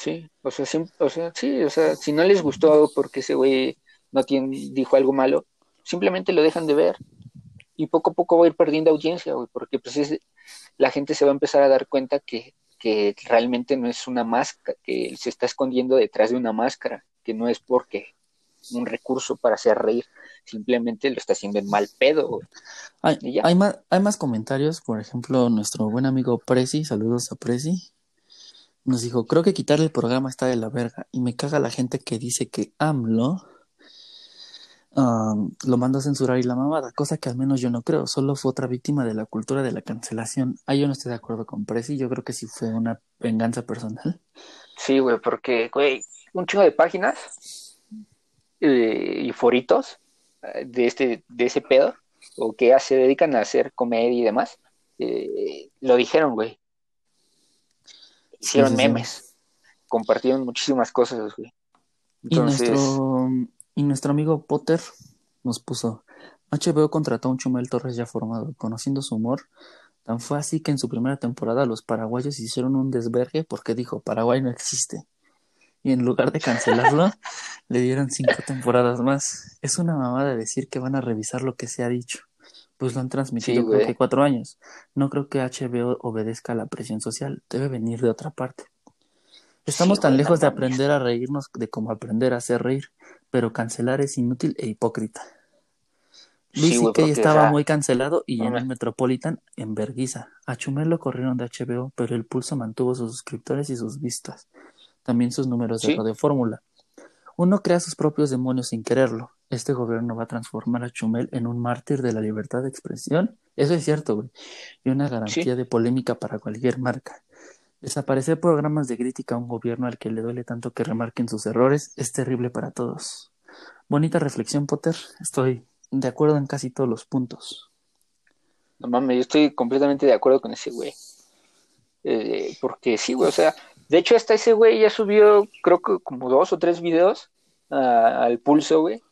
Sí, o sea, sí, o sea, sí, o sea, si no les gustó porque ese güey no tiene, dijo algo malo, simplemente lo dejan de ver y poco a poco va a ir perdiendo audiencia, güey, porque pues es, la gente se va a empezar a dar cuenta que, que realmente no es una máscara, que se está escondiendo detrás de una máscara, que no es porque un recurso para hacer reír, simplemente lo está haciendo en mal pedo, güey. Hay, hay, más, hay más comentarios, por ejemplo, nuestro buen amigo Prezi, saludos a Prezi, nos dijo, creo que quitarle el programa está de la verga y me caga la gente que dice que AMLO lo manda a censurar y la mamada, cosa que al menos yo no creo, solo fue otra víctima de la cultura de la cancelación. Ahí yo no estoy de acuerdo con Prezi, yo creo que sí fue una venganza personal. Sí, güey, porque, güey, un chingo de páginas eh, y foritos de, este, de ese pedo, o que se dedican a hacer comedia y demás, eh, lo dijeron, güey. Hicieron sí, sí, memes, sí. compartieron muchísimas cosas, güey. Entonces... Y, nuestro, y nuestro amigo Potter nos puso, HBO contrató a un Chumel Torres ya formado, conociendo su humor. Tan fue así que en su primera temporada los paraguayos hicieron un desvergue porque dijo, Paraguay no existe. Y en lugar de cancelarlo, [laughs] le dieron cinco temporadas más. Es una mamada decir que van a revisar lo que se ha dicho. Pues lo han transmitido creo que cuatro años. No creo que HBO obedezca a la presión social, debe venir de otra parte. Estamos tan lejos de aprender a reírnos de como aprender a hacer reír, pero cancelar es inútil e hipócrita. Luis sí, estaba muy cancelado y en el Metropolitan en Berguisa. A Chumel lo corrieron de HBO, pero el Pulso mantuvo sus suscriptores y sus vistas. También sus números de Radio Fórmula. Uno crea sus propios demonios sin quererlo. Este gobierno va a transformar a Chumel en un mártir de la libertad de expresión. Eso es cierto, güey. Y una garantía de polémica para cualquier marca. Desaparecer programas de crítica a un gobierno al que le duele tanto que remarquen sus errores es terrible para todos. Bonita reflexión, Potter. Estoy de acuerdo en casi todos los puntos. No mames, yo estoy completamente de acuerdo con ese güey. Eh, porque sí, güey, o sea, de hecho hasta ese güey ya subió, creo que como dos o tres videos al pulso, güey.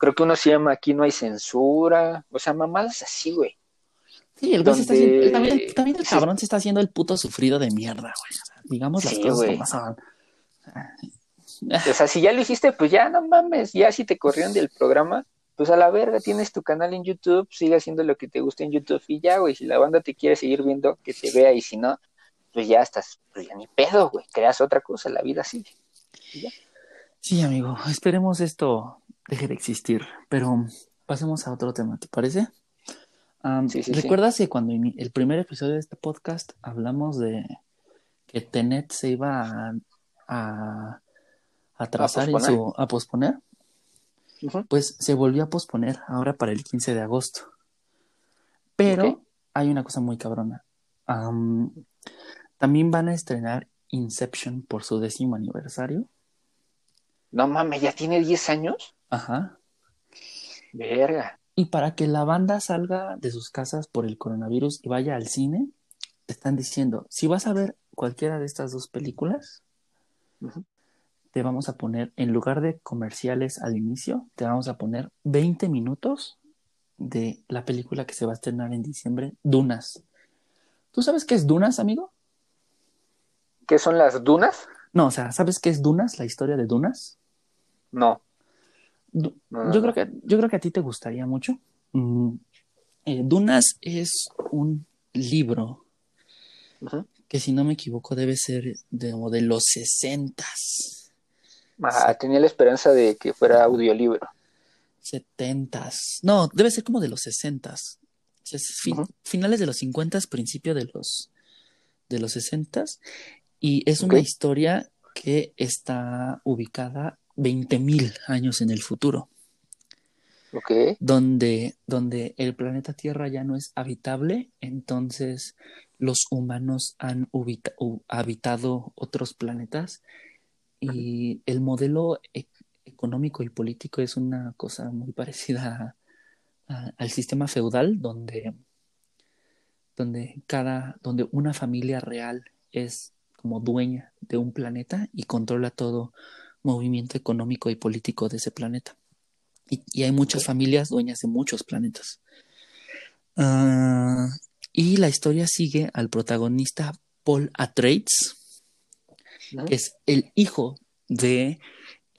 Creo que uno se llama Aquí no hay censura, o sea, mamadas así, güey. Sí, el güey se está haciendo, también, el cabrón se está haciendo el puto sufrido de mierda, güey. digamos las cosas como pasaban. O sea, si ya lo hiciste, pues ya no mames, ya si te corrieron del programa, pues a la verga, tienes tu canal en YouTube, sigue haciendo lo que te gusta en YouTube y ya, güey, si la banda te quiere seguir viendo, que te vea y si no, pues ya estás, pues ya ni pedo, güey, creas otra cosa, la vida sigue. Sí, amigo, esperemos esto deje de existir, pero pasemos a otro tema, ¿te parece? ¿Recuerdas que cuando el primer episodio de este podcast hablamos de que Tenet se iba a, a, atrasar y su, a posponer? pues se volvió a posponer ahora para el 15 de agosto. Pero hay una cosa muy cabrona. también van a estrenar Inception por su décimo aniversario. No mames, ¿ya tiene 10 años? Ajá. Verga. Y para que la banda salga de sus casas por el coronavirus y vaya al cine, te están diciendo, si vas a ver cualquiera de estas dos películas, te vamos a poner, en lugar de comerciales al inicio, te vamos a poner 20 minutos de la película que se va a estrenar en diciembre, Dunas. ¿Tú sabes qué es Dunas, amigo? ¿Qué son las Dunas? No, o sea, ¿sabes qué es Dunas, la historia de Dunas? No. Yo, Creo que, yo creo que a ti te gustaría mucho. Mm, eh, Dunas es un libro que, si no me equivoco, debe ser de, de los sesentas Ah, tenía la esperanza de que fuera audiolibro. Setentas. No, debe ser como de los sesentas. Finales de los cincuentas, principio de los de los sesentas. Y es una historia que está ubicada 20.000 años en el futuro. Okay. Donde, donde el planeta Tierra ya no es habitable, entonces los humanos han habitado otros planetas y el modelo e-, económico y político es una cosa muy parecida al sistema feudal, donde, donde cada, donde una familia real es como dueña de un planeta y controla todo movimiento económico y político de ese planeta. Y, hay muchas familias dueñas de muchos planetas. Ah, y la historia sigue al protagonista Paul Atreides, que es el hijo de,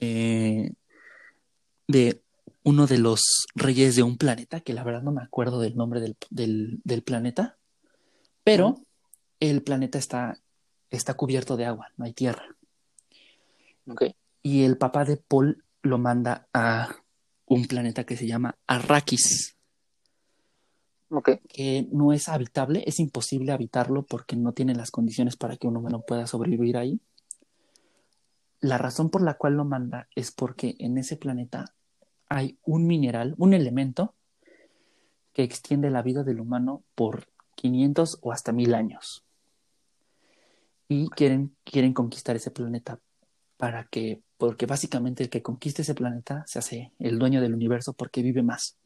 eh, de uno de los reyes de un planeta, que la verdad no me acuerdo del nombre del, planeta, pero el planeta está, está cubierto de agua, no hay tierra. Y el papá de Paul lo manda a un planeta que se llama Arrakis. Que no es habitable, es imposible habitarlo porque no tiene las condiciones para que un humano pueda sobrevivir ahí. La razón por la cual lo manda es porque en ese planeta hay un mineral, un elemento que extiende la vida del humano por 500 o hasta 1000 años. Y quieren, quieren conquistar ese planeta para que, porque básicamente el que conquiste ese planeta se hace el dueño del universo porque vive más.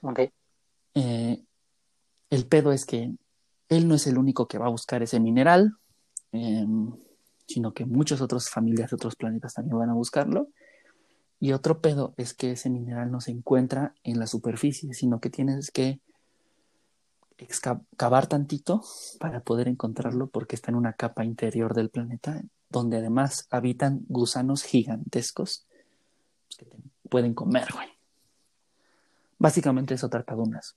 Ok. Eh, el pedo es que él no es el único que va a buscar ese mineral. Em, sino que muchas otras familias de otros planetas también van a buscarlo. Y otro pedo es que ese mineral no se encuentra en la superficie, sino que tienes que excavar tantito para poder encontrarlo porque está en una capa interior del planeta donde además habitan gusanos gigantescos que te pueden comer, güey. Básicamente eso trata Dunas.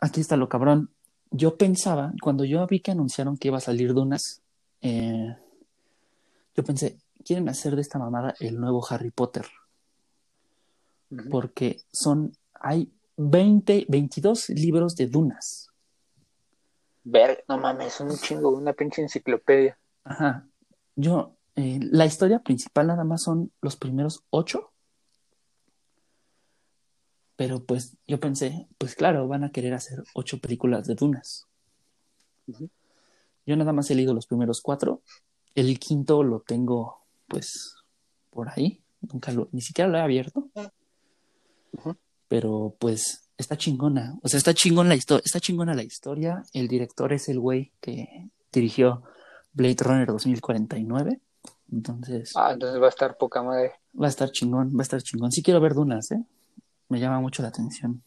Aquí está lo cabrón. Yo pensaba, cuando yo vi que anunciaron que iba a salir Dunas, eh, yo pensé, quieren hacer de esta mamada el nuevo Harry Potter. Porque son, hay 20, 22 libros de Dunas. Ver, no mames, es un chingo, una pinche enciclopedia. Ajá. Yo, eh, la historia principal nada más son los primeros ocho. Pero pues yo pensé, pues claro, van a querer hacer ocho películas de Dunas. Yo nada más he leído los primeros cuatro. El quinto lo tengo, pues, por ahí. Nunca lo, ni siquiera lo he abierto. Pero pues está chingona. O sea, está chingona la historia. Está chingona la historia. El director es el güey que dirigió Blade Runner 2049. Entonces, Ah, entonces va a estar poca madre. va a estar chingón, va a estar chingón. Sí quiero ver Dunas, ¿eh? Me llama mucho la atención.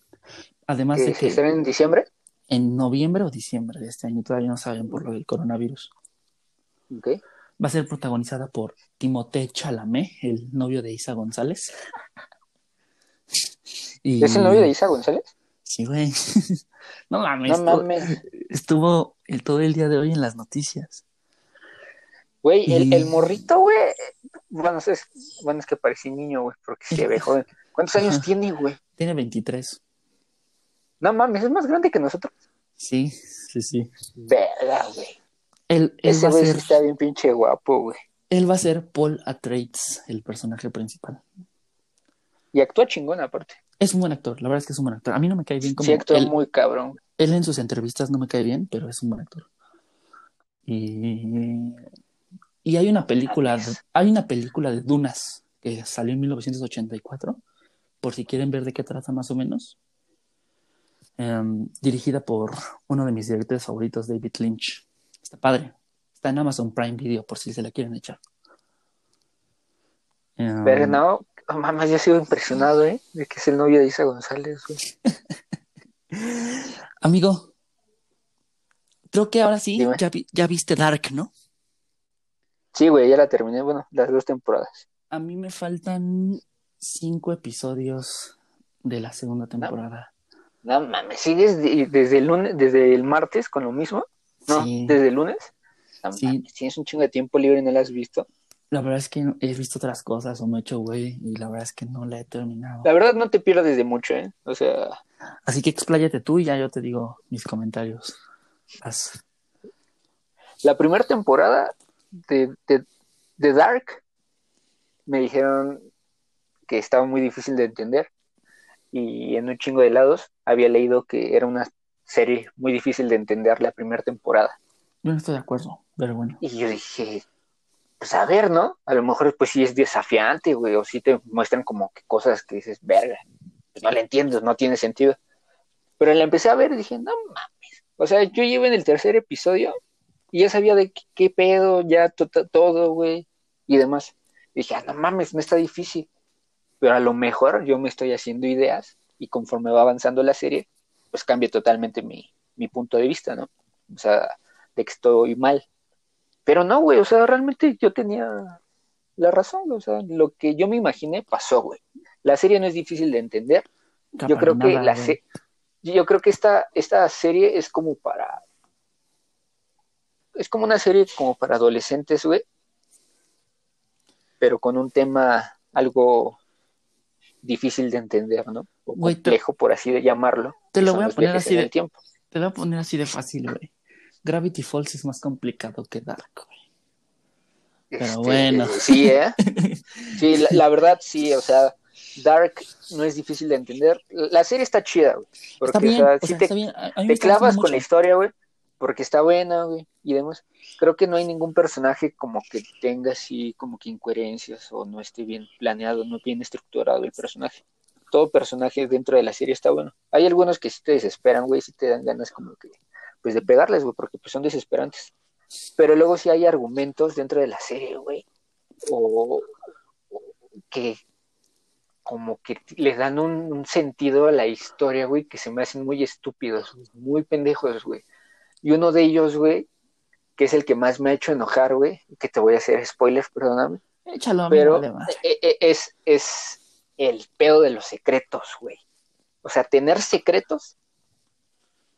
Además ¿Que de que están en diciembre? en noviembre o diciembre de este año, todavía no saben por lo del coronavirus, Ok. va a ser protagonizada por Timothée Chalamet, el novio de Isa González. [laughs] Y- ¿Es el novio de Isa González? Sí, güey. [laughs] No mames. No estuvo- mames. Estuvo el, todo el día de hoy en las noticias. Güey, el, Y- el morrito, güey. Bueno, es, bueno, es que parecía niño, güey, porque se ve joven. ¿Cuántos años tiene, güey? Tiene 23. No mames, es más grande que nosotros. Sí, sí, sí. Verga, güey. Él, él Ese va güey ser, está bien pinche guapo, güey. él va a ser Paul Atreides, el personaje principal. Y actúa chingón, aparte. Es un buen actor, la verdad es que es un buen actor. A mí no me cae bien como Sí, actúa él, muy cabrón. él en sus entrevistas no me cae bien, pero es un buen actor. Y, y hay una película, hay una película de Dunas que salió en 1984, por si quieren ver de qué trata más o menos. Em, dirigida por uno de mis directores favoritos, David Lynch. Está padre. Está en Amazon Prime Video, por si se la quieren echar. Em, Verga, no. no mames, yo sigo impresionado, ¿eh? De que es el novio de Isa González. [laughs] Amigo, creo que ahora sí, ya, vi- ya viste Dark, ¿no? Sí, güey, ya la terminé. Bueno, las dos temporadas. A mí me faltan cinco episodios de la segunda temporada. No mames, ¿sigues de- desde el lunes, desde el martes con lo mismo? No, Sí. desde el lunes. No Sí. mames, tienes un chingo de tiempo libre y no la has visto. La verdad es que he visto otras cosas o me he hecho güey y la verdad es que no la he terminado. La verdad no te pierdes de mucho, ¿eh? O sea, Así que expláyate tú y ya yo te digo mis comentarios. La primera temporada de, de, de Dark me dijeron que estaba muy difícil de entender y en un chingo de lados había leído que era una serie muy difícil de entender la primera temporada. Yo no estoy de acuerdo, pero bueno. Y yo dije, pues a ver, ¿no? A lo mejor pues sí es desafiante, güey, o sí te muestran como que cosas que dices, verga, pues no le entiendes, no tiene sentido. Pero la empecé a ver y dije, no mames. O sea, yo llevo en el tercer episodio y ya sabía de qué, qué pedo, ya to- to- todo, güey, y demás. dije, ah, no mames, no está difícil. Pero a lo mejor yo me estoy haciendo ideas y conforme va avanzando la serie, pues cambia totalmente mi, mi punto de vista, ¿no? O sea, de que estoy mal. Pero no, güey, o sea, realmente yo tenía la razón, güey, o sea, lo que yo me imaginé pasó, güey. La serie no es difícil de entender. Yo creo que la se- yo creo que esta, esta serie es como para es como una serie como para adolescentes, güey. Pero con un tema algo difícil de entender, ¿no? O Güey, te- complejo, por así de llamarlo. Te lo voy a poner así de, tiempo. te lo voy a poner así de fácil, güey. Gravity Falls es más complicado que Dark, güey. Pero Este, bueno. Sí, ¿eh? Sí, la, la verdad, sí, o sea, Dark no es difícil de entender. La serie está chida, güey. Porque, Está bien, o sea, o sí sea, te, está bien. Te clavas con la historia, güey, porque está buena, güey, y demás. Creo que no hay ningún personaje como que tenga así como que incoherencias o no esté bien planeado, no bien estructurado el personaje. Todo personaje dentro de la serie está bueno. Hay algunos que sí te desesperan, güey, sí te dan ganas como que, pues de pegarles, güey, porque pues son desesperantes. Pero luego sí hay argumentos dentro de la serie, güey, o, que como que le dan un, un sentido a la historia, güey, que se me hacen muy estúpidos, muy pendejos, güey. Y uno de ellos, güey, que es el que más me ha hecho enojar, güey, que te voy a hacer spoilers, perdóname, Échalo, pero madre. e- e- es, es el pedo de los secretos, güey. O sea, tener secretos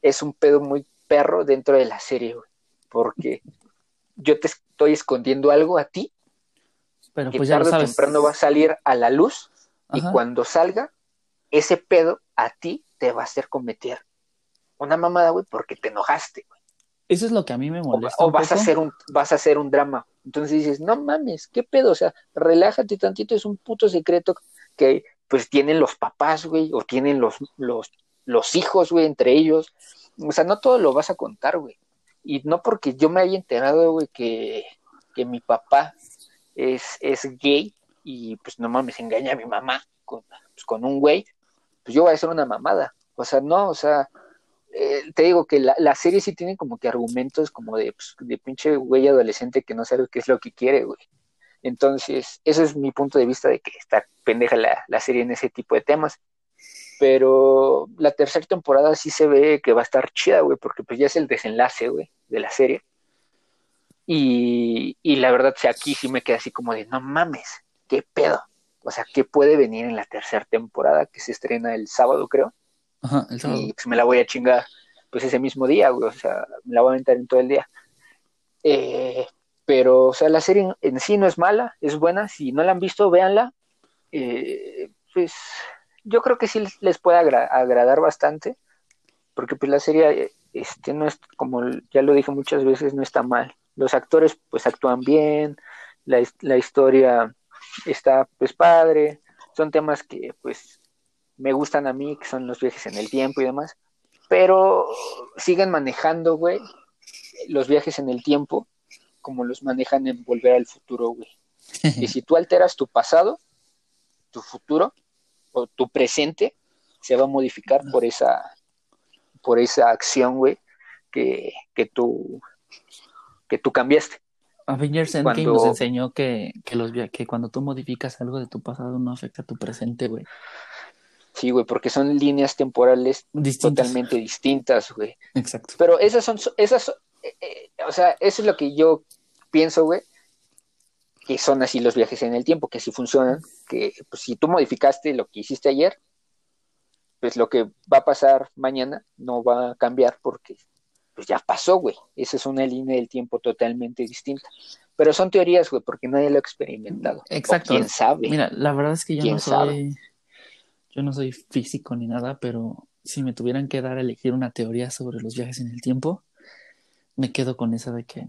es un pedo muy perro dentro de la serie, güey. Porque [laughs] yo te estoy escondiendo algo a ti Pero que pues ya lo tarde o sabes. temprano va a salir a la luz y cuando salga, ese pedo a ti te va a hacer cometer una mamada, güey, porque te enojaste, güey. Eso es lo que a mí me O, molesta. o un vas a hacer un, vas a hacer un drama. Entonces dices, no mames, qué pedo, o sea, relájate tantito, es un puto secreto que pues tienen los papás, güey, o tienen los, los, los hijos, güey, entre ellos. O sea, no todo lo vas a contar, güey. Y no porque yo me haya enterado, güey, que, que mi papá es, es gay y pues no mames, engaña a mi mamá con, pues, con un güey, pues yo voy a hacer una mamada. O sea, no, o sea, eh, te digo que la, serie sí tiene como que argumentos como de, pues, de pinche güey adolescente que no sabe qué es lo que quiere, güey. Entonces, ese es mi punto de vista de que está pendeja la, la serie en ese tipo de temas. Pero la tercera temporada sí se ve que va a estar chida, güey, porque pues ya es el desenlace, güey, de la serie. Y, y la verdad, aquí sí me queda así como de, no mames, qué pedo. O sea, ¿qué puede venir en la tercera temporada que se estrena el sábado, creo? Ajá, el sábado. y pues me la voy a chingar pues ese mismo día, güey, o sea, me la voy a aventar en todo el día. Eh, pero, o sea, la serie en, en sí no es mala, es buena, si no la han visto, véanla. Eh, pues yo creo que sí les, puede agra- agradar bastante, porque pues la serie, este, no es, como ya lo dije muchas veces, no está mal. Los actores pues actúan bien, la, la historia está pues padre, son temas que pues me gustan a mí, que son los viajes en el tiempo y demás, pero siguen manejando, güey, los viajes en el tiempo como los manejan en Volver al Futuro, güey. [laughs] Y si tú alteras tu pasado, tu futuro o tu presente se va a modificar por esa por esa acción, güey, que, que tú que tú cambiaste. Avengers Endgame Cuando- nos enseñó que, que, los, que cuando tú modificas algo de tu pasado no afecta a tu presente, güey. Sí, güey, porque son líneas temporales Distintas. totalmente distintas, güey. Exacto. Pero esas son, esas, son- eh, eh, o sea, eso es lo que yo pienso, güey, que son así los viajes en el tiempo, que así funcionan, que pues, si tú modificaste lo que hiciste ayer, pues lo que va a pasar mañana no va a cambiar porque pues ya pasó, güey. Esa es una línea del tiempo totalmente distinta. Pero son teorías, güey, porque nadie lo ha experimentado. O Exacto. quién sabe. Mira, la verdad es que yo ¿Quién no soy, yo no soy físico ni nada, pero si me tuvieran que dar a elegir una teoría sobre los viajes en el tiempo, me quedo con esa de que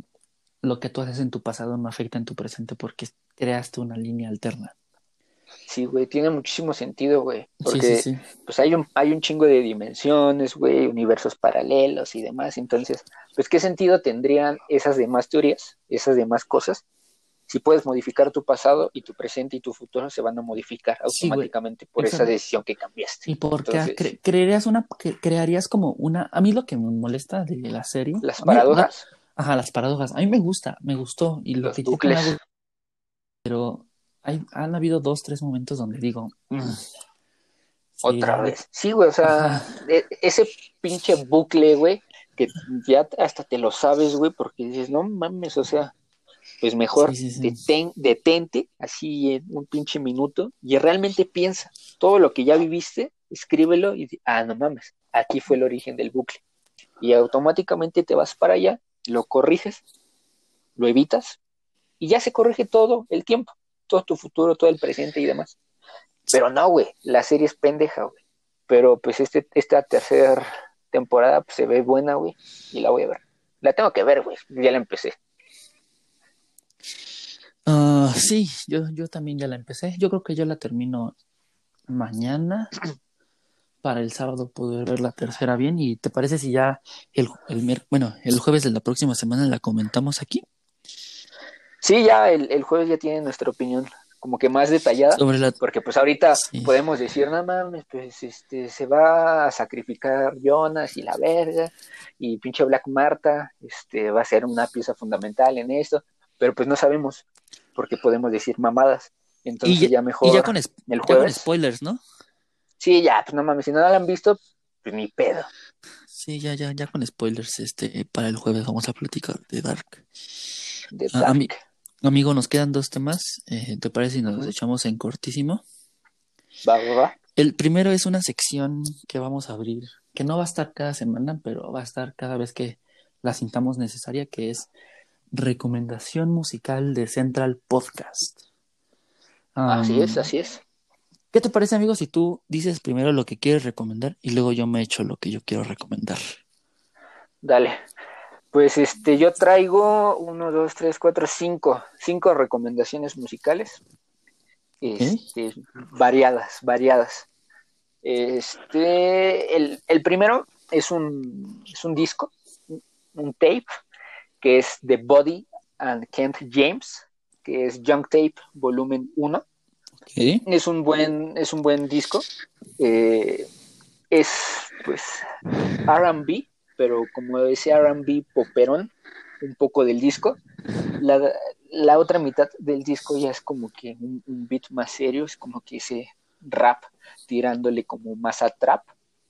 lo que tú haces en tu pasado no afecta en tu presente porque creaste una línea alterna. Sí, güey, tiene muchísimo sentido, güey. Sí, Porque sí, sí. pues hay un, hay un chingo de dimensiones, güey, universos paralelos y demás. Entonces, pues, ¿qué sentido tendrían esas demás teorías, esas demás cosas? Si puedes modificar tu pasado y tu presente y tu futuro se van a modificar Sí, automáticamente por esa decisión que cambiaste. ¿Y por qué Entonces- cre- crearías una, cre- crearías como una, a mí lo que me molesta de la serie, Las mí- paradojas, Ajá, las paradojas. A mí me gusta, me gustó. Y lo los que yo hago- Pero hay, han habido dos, tres momentos donde digo. "Mm, sí, otra vez. Sí, güey, o sea, Ajá. e- ese pinche bucle, güey, que ya hasta te lo sabes, güey, porque dices, no mames, o sea, pues mejor Sí, sí, sí. deten- detente así en un pinche minuto y realmente piensa todo lo que ya viviste, escríbelo y ah, no mames, aquí fue el origen del bucle. Y automáticamente te vas para allá, lo corriges, lo evitas y ya se corrige todo el tiempo, todo tu futuro, todo el presente y demás. Pero no, güey, la serie es pendeja, güey. Pero pues este, esta tercera temporada pues, se ve buena, güey, y la voy a ver. La tengo que ver, güey, ya la empecé. Ah, sí, yo, yo también ya la empecé. Yo creo que yo la termino mañana para el sábado poder ver la tercera bien. ¿Y te parece si ya el, el bueno, el jueves de la próxima semana la comentamos aquí? Sí, ya el, el jueves ya tiene nuestra opinión como que más detallada, Sobre la... porque pues ahorita Sí. podemos decir, no mames, pues este, se va a sacrificar Jonas y la verga, y pinche Black Marta este, va a ser una pieza fundamental en esto, pero pues no sabemos, porque podemos decir mamadas. Entonces Y ya, mejor Y ya con, el ya con jueves. spoilers, ¿no? Sí, ya, pues no mames, si no la han visto, pues ni pedo. Sí, ya, ya, ya con spoilers, este, para el jueves vamos a platicar de Dark. De Ah, Dark. ami- Amigo, nos quedan dos temas. Eh, ¿Te parece si nos los Ujú. echamos en cortísimo? Va, va, va. El primero es una sección que vamos a abrir, que no va a estar cada semana, pero va a estar cada vez que la sintamos necesaria, que es recomendación musical de Central Podcast. así es, así es. ¿Qué te parece, amigo, si tú dices primero lo que quieres recomendar y luego yo me echo lo que yo quiero recomendar? Dale. Pues este, yo traigo uno, dos, tres, cuatro, cinco, cinco recomendaciones musicales. Este, variadas, variadas. Este, el, el primero es un, es un disco, un tape, que es The Body and Kent James, que es Junk Tape Volumen 1. Es un buen, es un buen disco. Eh, es pues RB, pero como ese RB poperón, un poco del disco. La, otra mitad del disco ya es como que un, beat más serio, es como que ese rap tirándole como más a trap,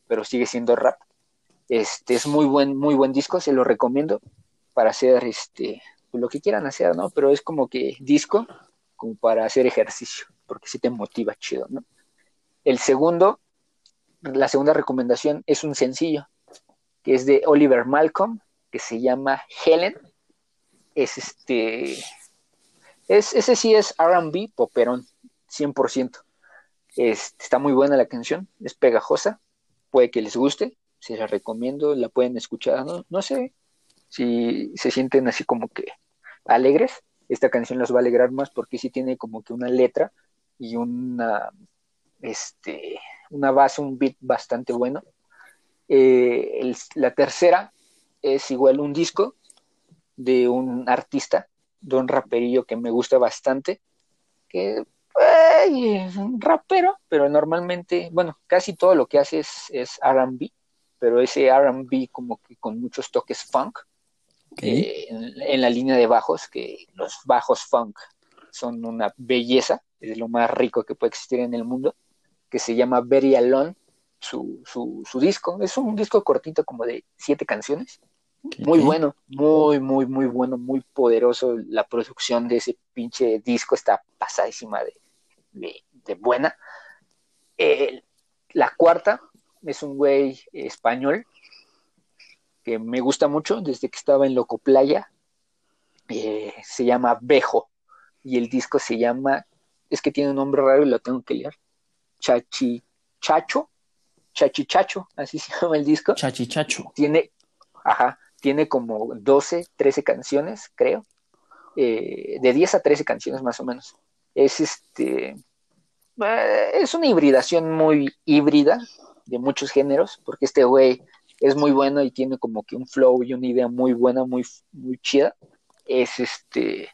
pero sigue siendo rap. Este es muy buen, muy buen disco, se lo recomiendo para hacer este pues, lo que quieran hacer, ¿no? Pero es como que disco como para hacer ejercicio, porque sí te motiva chido, ¿no? El segundo, la segunda recomendación es un sencillo, que es de Oliver Malcolm, que se llama Helen. Es este. Es, ese sí es RB poperón, 100%. Este, está muy buena la canción, es pegajosa, puede que les guste, se la recomiendo, la pueden escuchar, no, no sé si se sienten así como que alegres, esta canción los va a alegrar más porque sí tiene como que una letra y una, este, una base, un beat bastante bueno. Eh, la tercera es igual un disco de un artista, de un raperillo que me gusta bastante, que es un rapero, pero normalmente, bueno, casi todo lo que hace es, es RB, pero ese RB como que con muchos toques funk, eh, en, la línea de bajos, que los bajos funk son una belleza, es lo más rico que puede existir en el mundo, que se llama Very Alone, su, su, disco. Es un disco cortito como de siete canciones. Muy bueno, muy, muy, muy bueno, muy poderoso. La producción de ese pinche disco está pasadísima de, de, buena. la cuarta es un güey español que me gusta mucho desde que estaba en Loco Playa. Eh, se llama Bejo y el disco se llama, es que tiene un nombre raro y lo tengo que leer, Chachi Chacho, Chachi Chacho, así [laughs] se llama el disco. Chachi Chacho. Tiene, ajá, tiene como 12, 13 canciones, creo, eh, de 10 a 13 canciones más o menos. Es este, eh, es una hibridación muy híbrida de muchos géneros, porque este güey es muy bueno y tiene como que un flow y una idea muy buena, muy, muy chida. Es este,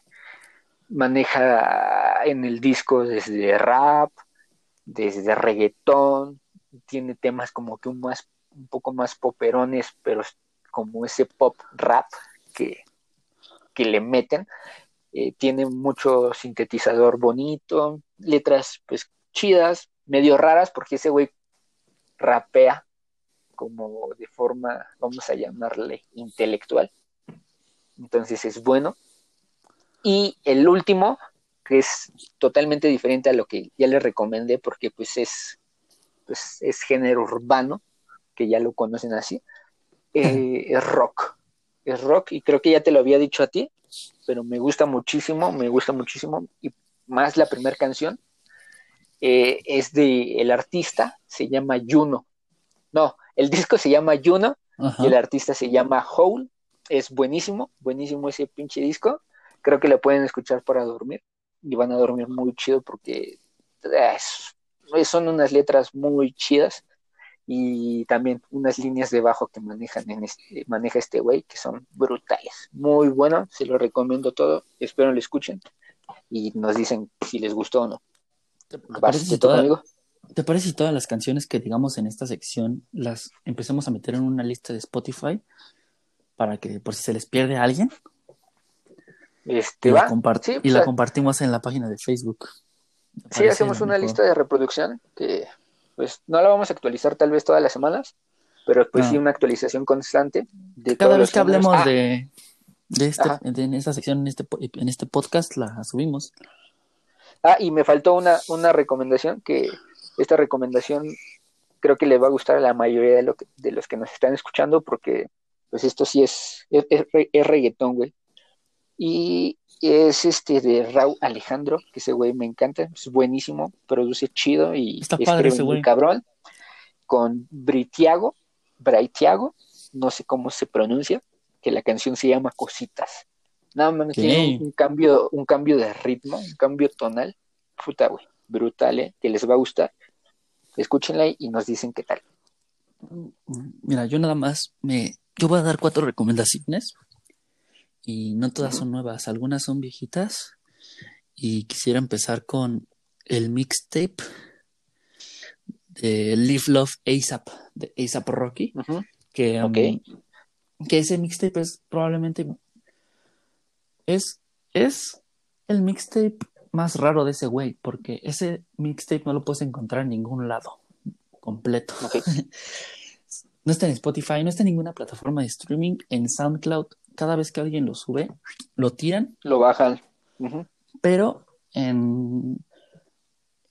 maneja en el disco desde rap, desde reggaetón, tiene temas como que un, más, un poco más poperones, pero como ese pop rap que, que le meten. Eh, tiene mucho sintetizador bonito, letras pues chidas, medio raras, porque ese güey rapea como de forma, vamos a llamarle, intelectual. Entonces es bueno. Y el último, que es totalmente diferente a lo que ya les recomendé, porque pues es, pues es género urbano, que ya lo conocen así, eh, es rock. Es rock y creo que ya te lo había dicho a ti, pero me gusta muchísimo, me gusta muchísimo. Y más la primera canción eh, es de el artista, se llama Juno. No, el disco se llama Juno y el artista se llama Hole. Es buenísimo, buenísimo ese pinche disco. Creo que lo pueden escuchar para dormir y van a dormir muy chido porque son unas letras muy chidas y también unas líneas de bajo que manejan en este, maneja este güey que son brutales. Muy bueno, se lo recomiendo todo. Espero lo escuchen y nos dicen si les gustó o no. ¿Te parece, todo, ¿Te parece si todas las canciones que digamos en esta sección las empecemos a meter en una lista de Spotify para que por si se les pierde a alguien? Este, y, la, y la compartimos en la página de Facebook. Sí, hacemos una lista de reproducción que pues no la vamos a actualizar tal vez todas las semanas, pero pues sí una actualización constante. De Cada vez que hablemos ah. de, de, este, en esta sección, en este, en este podcast, la subimos. Ah, y me faltó una, una recomendación que esta recomendación creo que le va a gustar a la mayoría de, lo de los que nos están escuchando porque pues esto sí es, es, es reggaetón, güey. Y es este de Raúl Alejandro, que ese güey me encanta, es buenísimo, produce chido y Está padre ese güey. cabrón. Con Britiago, Braitiago, no sé cómo se pronuncia, que la canción se llama Cositas. Nada más tiene un, cambio, un cambio de ritmo, un cambio tonal. Puta, güey, brutal, ¿eh? Que les va a gustar. Escúchenla y nos dicen qué tal. Mira, yo nada más me. Yo voy a dar cuatro recomendaciones y no todas son nuevas, algunas son viejitas y quisiera empezar con el mixtape de Live Love ASAP, de ASAP Rocky, que, um, que ese mixtape es probablemente es, es el mixtape más raro de ese güey, porque ese mixtape no lo puedes encontrar en ningún lado completo. [laughs] no está en Spotify, no está en ninguna plataforma de streaming, en SoundCloud cada vez que alguien lo sube, lo tiran. Lo bajan. Pero en,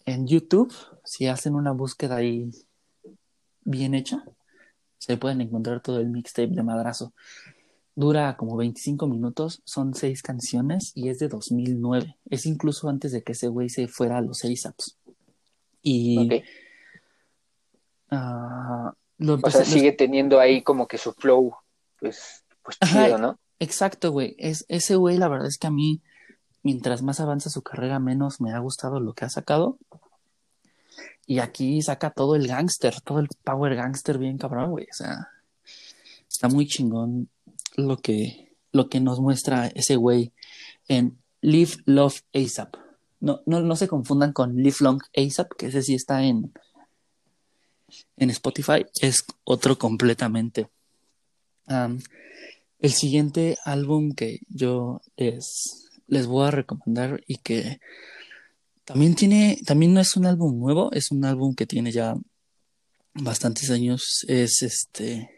en YouTube, si hacen una búsqueda ahí bien hecha, se pueden encontrar todo el mixtape de madrazo. Dura como 25 minutos, son seis canciones y es de 2009. Es incluso antes de que ese güey se fuera a los seis apps. Y. Ah, o sea, sigue teniendo ahí como que su flow, pues pues chido, ¿no? Exacto, güey. Es, ese güey, la verdad es que a mí, mientras más avanza su carrera, menos me ha gustado lo que ha sacado. Y aquí saca todo el gangster, todo el power gangster bien cabrón, güey. O sea, está muy chingón lo que, lo que nos muestra ese güey en Live Love ASAP. No, no, no se confundan con Live Long ASAP, que ese sí está en, en Spotify. Es otro completamente. El siguiente álbum que yo les, les voy a recomendar y que también tiene, también no es un álbum nuevo, es un álbum que tiene ya bastantes años, es este,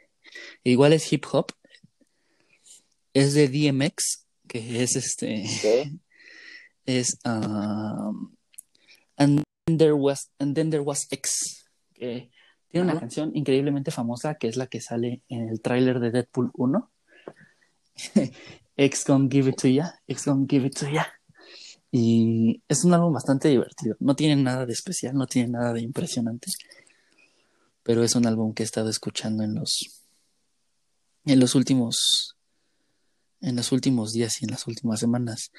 igual es hip hop, es de DMX, que es este, [laughs] es, um, and, there was, and then there was X, que tiene una canción increíblemente famosa que es la que sale en el tráiler de Deadpool 1 [laughs] X gonna give it to ya, X gonna give it to ya. Y es un álbum bastante divertido. No tiene nada de especial, no tiene nada de impresionante. Pero es un álbum que he estado escuchando en los en los últimos en los últimos días y en las últimas semanas.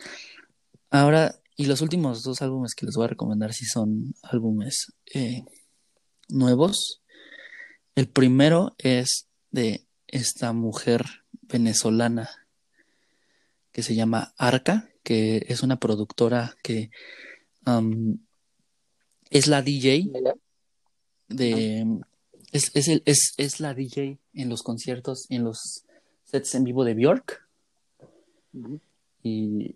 Ahora, y los últimos dos álbumes que les voy a recomendar si son álbumes eh, nuevos. El primero es de esta mujer venezolana que se llama Arca, que es una productora que um, es la DJ de es, es, es, la DJ en los conciertos, en los sets en vivo de Bjork. Y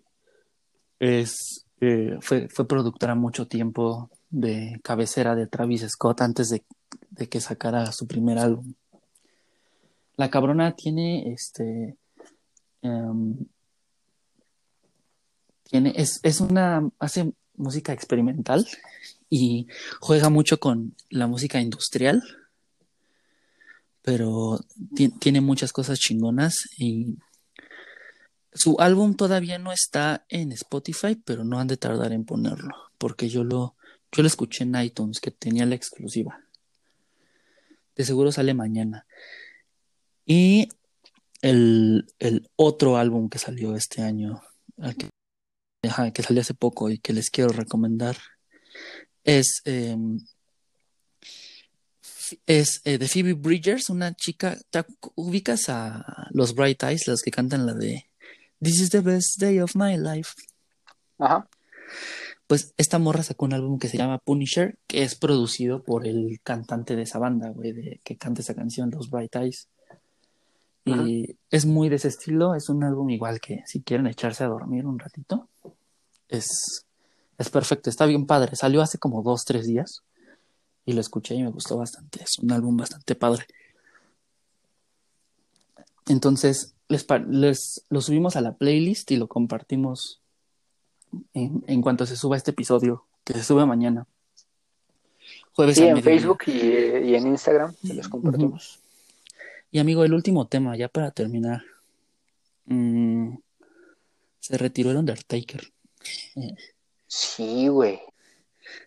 es eh, fue, fue productora mucho tiempo de cabecera de Travis Scott antes de, de que sacara su primer álbum. La cabrona tiene este. Em, tiene, es, es una. hace música experimental y juega mucho con la música industrial. Pero tiene muchas cosas chingonas y su álbum todavía no está en Spotify, pero no han de tardar en ponerlo, porque yo lo, yo lo escuché en iTunes, que tenía la exclusiva. De seguro sale mañana. Y el, otro álbum que salió este año, que, que salió hace poco y que les quiero recomendar, es, em, es eh, de Phoebe Bridgers, una chica, ¿te ubicas a los Bright Eyes, las que cantan la de This is the best day of my life? Ajá. Pues esta morra sacó un álbum que se llama Punisher, que es producido por el cantante de esa banda, güey, de, que canta esa canción, Los Bright Eyes. Y es muy de ese estilo, es un álbum igual que si quieren echarse a dormir un ratito, es, es perfecto, está bien padre. Salió hace como dos, tres días y lo escuché y me gustó bastante. Es un álbum bastante padre. Entonces, les, les lo subimos a la playlist y lo compartimos en, en cuanto se suba este episodio, que se sube mañana. Jueves Sí, en. Facebook y, eh, y en Instagram se los compartimos. Y amigo, el último tema, ya para terminar. Mm, se retiró el Undertaker. Sí, güey.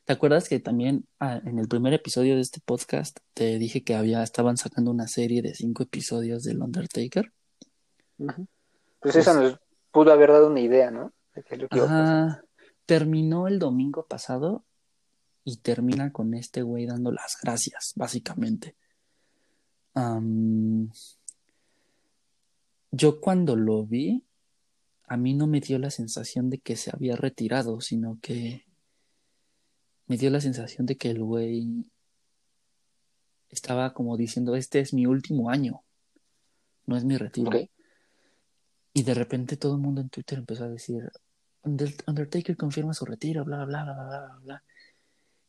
¿Te acuerdas que también ah, en el primer episodio de este podcast te dije que había, estaban sacando una serie de cinco episodios del Undertaker? Ujú. Pues eso nos pudo haber dado una idea, ¿no? De qué es lo que iba a pasar. Ah, terminó el domingo pasado y termina con este güey dando las gracias, básicamente. Am, yo cuando lo vi, a mí no me dio la sensación de que se había retirado, sino que me dio la sensación de que el güey estaba como diciendo, este es mi último año, no es mi retiro. Y de repente todo el mundo en Twitter empezó a decir, "Under- Undertaker confirma su retiro, bla, bla, bla, bla, bla, bla, bla.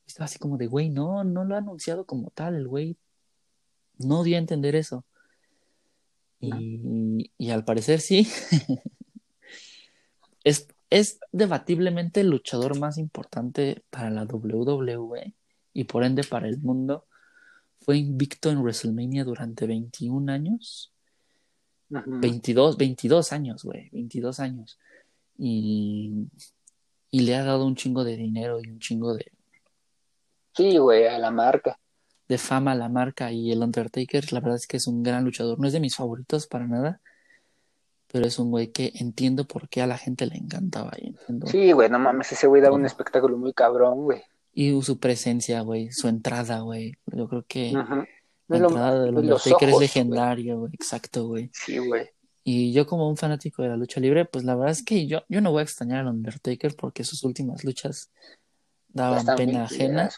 Y estaba así como de, güey, no, no lo ha anunciado como tal, el güey no dio a entender eso. Y, y al parecer sí. [laughs] es, es debatiblemente el luchador más importante para la WWE y por ende para el mundo. Fue invicto en WrestleMania durante 21 años. Ujú. 22, 22 años, güey, 22 años. Y, y le ha dado un chingo de dinero y un chingo de, Sí, güey, a la marca. de fama a la marca. Y el Undertaker, la verdad es que es un gran luchador. No es de mis favoritos para nada, pero es un güey que entiendo por qué a la gente le encantaba. Y, entiendo. Sí, güey, no mames, ese güey da un espectáculo muy cabrón, güey. y su presencia, güey, su entrada, güey. Yo creo que. La Es lo- entrada del Undertaker es legendaria, güey. Exacto, güey. Sí, güey. Y yo como un fanático de la lucha libre, pues la verdad es que yo, yo no voy a extrañar al Undertaker porque sus últimas luchas daban pena ajena,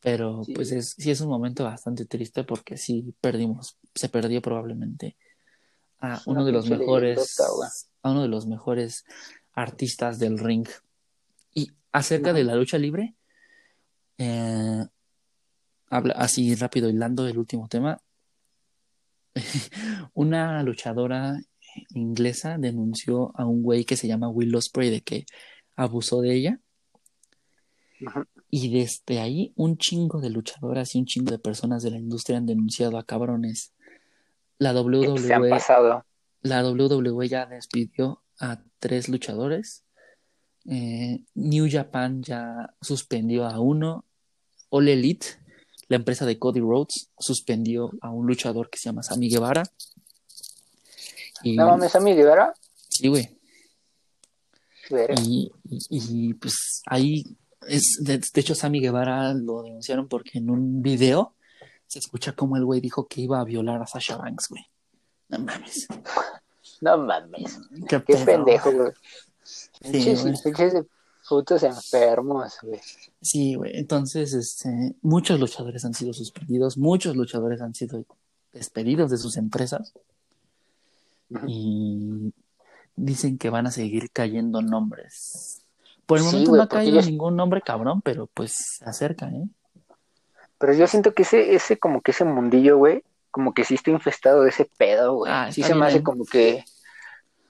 pero Sí. pues es, sí es un momento bastante triste porque sí perdimos, se perdió probablemente a una uno de los mejores, a uno de los mejores artistas del ring. Y acerca de la lucha libre, eh, habla así rápido hilando el último tema. [laughs] Una luchadora inglesa denunció a un güey que se llama Will Ospreay de que abusó de ella. Y desde ahí un chingo de luchadoras y un chingo de personas de la industria han denunciado a cabrones. La Se han WWE, pasado. la WWE ya despidió a tres luchadores. Eh, New Japan ya suspendió a uno. All Elite, la empresa de Cody Rhodes, suspendió a un luchador que se llama Sammy Guevara. Y, No mames, a mí, de verdad. sí, güey. Y, y- y, pues ahí es, de, de hecho Sammy Guevara lo denunciaron porque en un video se escucha como el güey dijo que iba a violar a Sasha Banks, güey. No mames. No mames. Qué, Qué pendejo, güey. Sí, Pinches, güey. Putos enfermos, güey. Sí, güey. Entonces, este, muchos luchadores han sido suspendidos, muchos luchadores han sido despedidos de sus empresas y dicen que van a seguir cayendo nombres. Por el Sí, momento no ha caído yo- ningún nombre cabrón, pero pues se acerca, ¿eh? Pero yo siento que ese, ese, como que ese mundillo, güey, como que sí está infestado de ese pedo, güey. Ah, sí se me hace como que,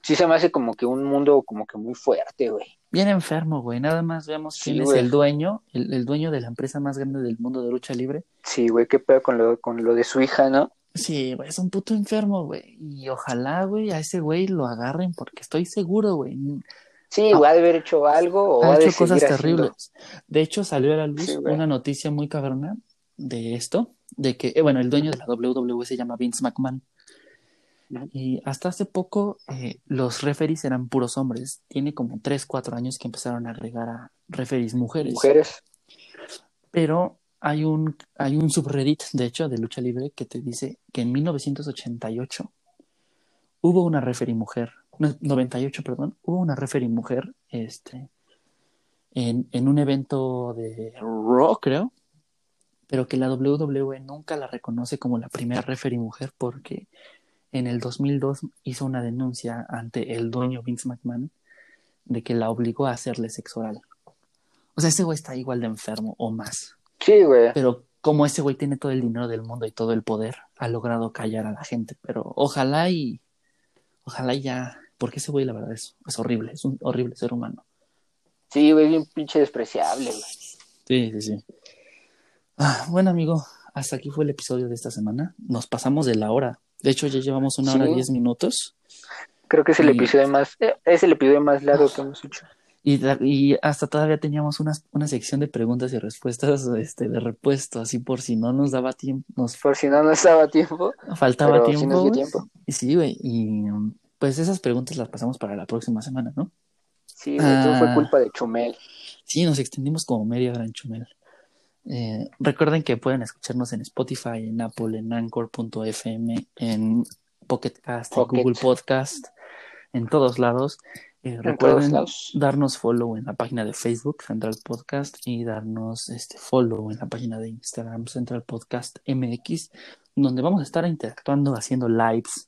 sí se me hace como que un mundo como que muy fuerte, güey. Bien enfermo, güey. Nada más veamos Sí, quién es güey. el dueño, el, el dueño de la empresa más grande del mundo de lucha libre. Sí, güey, qué pedo con lo, con lo de su hija, ¿no? Sí, güey, es un puto enfermo, güey. Y ojalá, güey, a ese güey lo agarren porque estoy seguro, güey. Sí, Ah. güey, ha de haber hecho algo o Ha ha de hecho cosas haciendo. terribles. De hecho, salió a la luz Sí, una noticia muy cabrona de esto, de que, eh, bueno, el dueño de la WWE se llama Vince McMahon. Y hasta hace poco eh, los referees eran puros hombres. Tiene como 3, 4 años que empezaron a agregar a referees mujeres. Mujeres. Pero hay un, hay un subreddit, de hecho, de lucha libre que te dice que en 1988 hubo una referee mujer, no, 98, perdón, hubo una referee mujer este, en, en un evento de Raw, creo, pero que la WWE nunca la reconoce como la primera referee mujer porque en el 2002 hizo una denuncia ante el dueño Vince McMahon de que la obligó a hacerle sexo oral. O sea, ese güey está igual de enfermo o más. Sí, güey. Pero como ese güey tiene todo el dinero del mundo y todo el poder, ha logrado callar a la gente. Pero ojalá y. Ojalá y ya. Porque ese güey, la verdad, es, es horrible. Es un horrible ser humano. Sí, güey, bien pinche despreciable, güey. Sí, sí, sí. Ah, bueno, amigo, hasta aquí fue el episodio de esta semana. Nos pasamos de la hora. De hecho, ya llevamos una hora y Sí. diez minutos. Creo que es el Y- episodio más, eh, es el episodio más largo que hemos hecho. Y, hasta todavía teníamos una, una sección de preguntas y respuestas este, de repuesto, así por si no nos daba tiempo, nos Por si no nos daba tiempo, faltaba tiempo. nos dio tiempo. Y sí, güey. Y pues esas preguntas las pasamos para la próxima semana, ¿no? Sí, güey, todo fue Ah. culpa de Chumel. Sí, nos extendimos como media hora en Chumel. Eh, recuerden que pueden escucharnos en Spotify, en Apple, en Anchor.fm, en Pocket Cast, en. Google Podcast, en todos lados. Eh, En recuerden lados. darnos follow en la página de Facebook, Central Podcast, y darnos este follow en la página de Instagram, Central Podcast MX, donde vamos a estar interactuando, haciendo lives,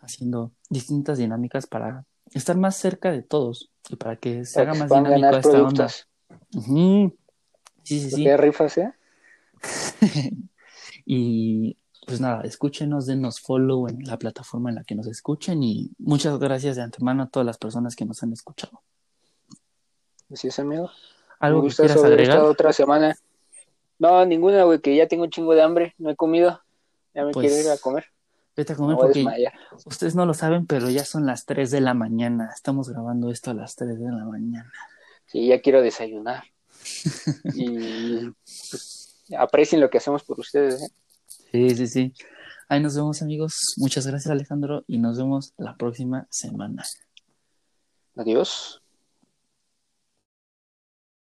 haciendo distintas dinámicas para estar más cerca de todos y para que se haga más dinámico esta onda. Ujú. Sí, sí, sí. Rifas, [laughs] ¿eh? y pues nada, escúchenos, denos follow en la plataforma en la que nos escuchen y muchas gracias de antemano a todas las personas que nos han escuchado. Así es, amigo. ¿Algo Me que quieras agregar? otra semana. No, ninguna, güey, que ya tengo un chingo de hambre. No he comido. Ya me Pues, quiero ir a comer. Vete a Me comer porque ustedes no lo saben, pero ya son las 3 de la mañana. Estamos grabando esto a las 3 de la mañana. Sí, ya quiero desayunar. [laughs] y pues, aprecien lo que hacemos por ustedes, ¿eh? Sí, sí, sí. Ahí nos vemos amigos. Muchas gracias Alejandro y nos vemos la próxima semana. Adiós.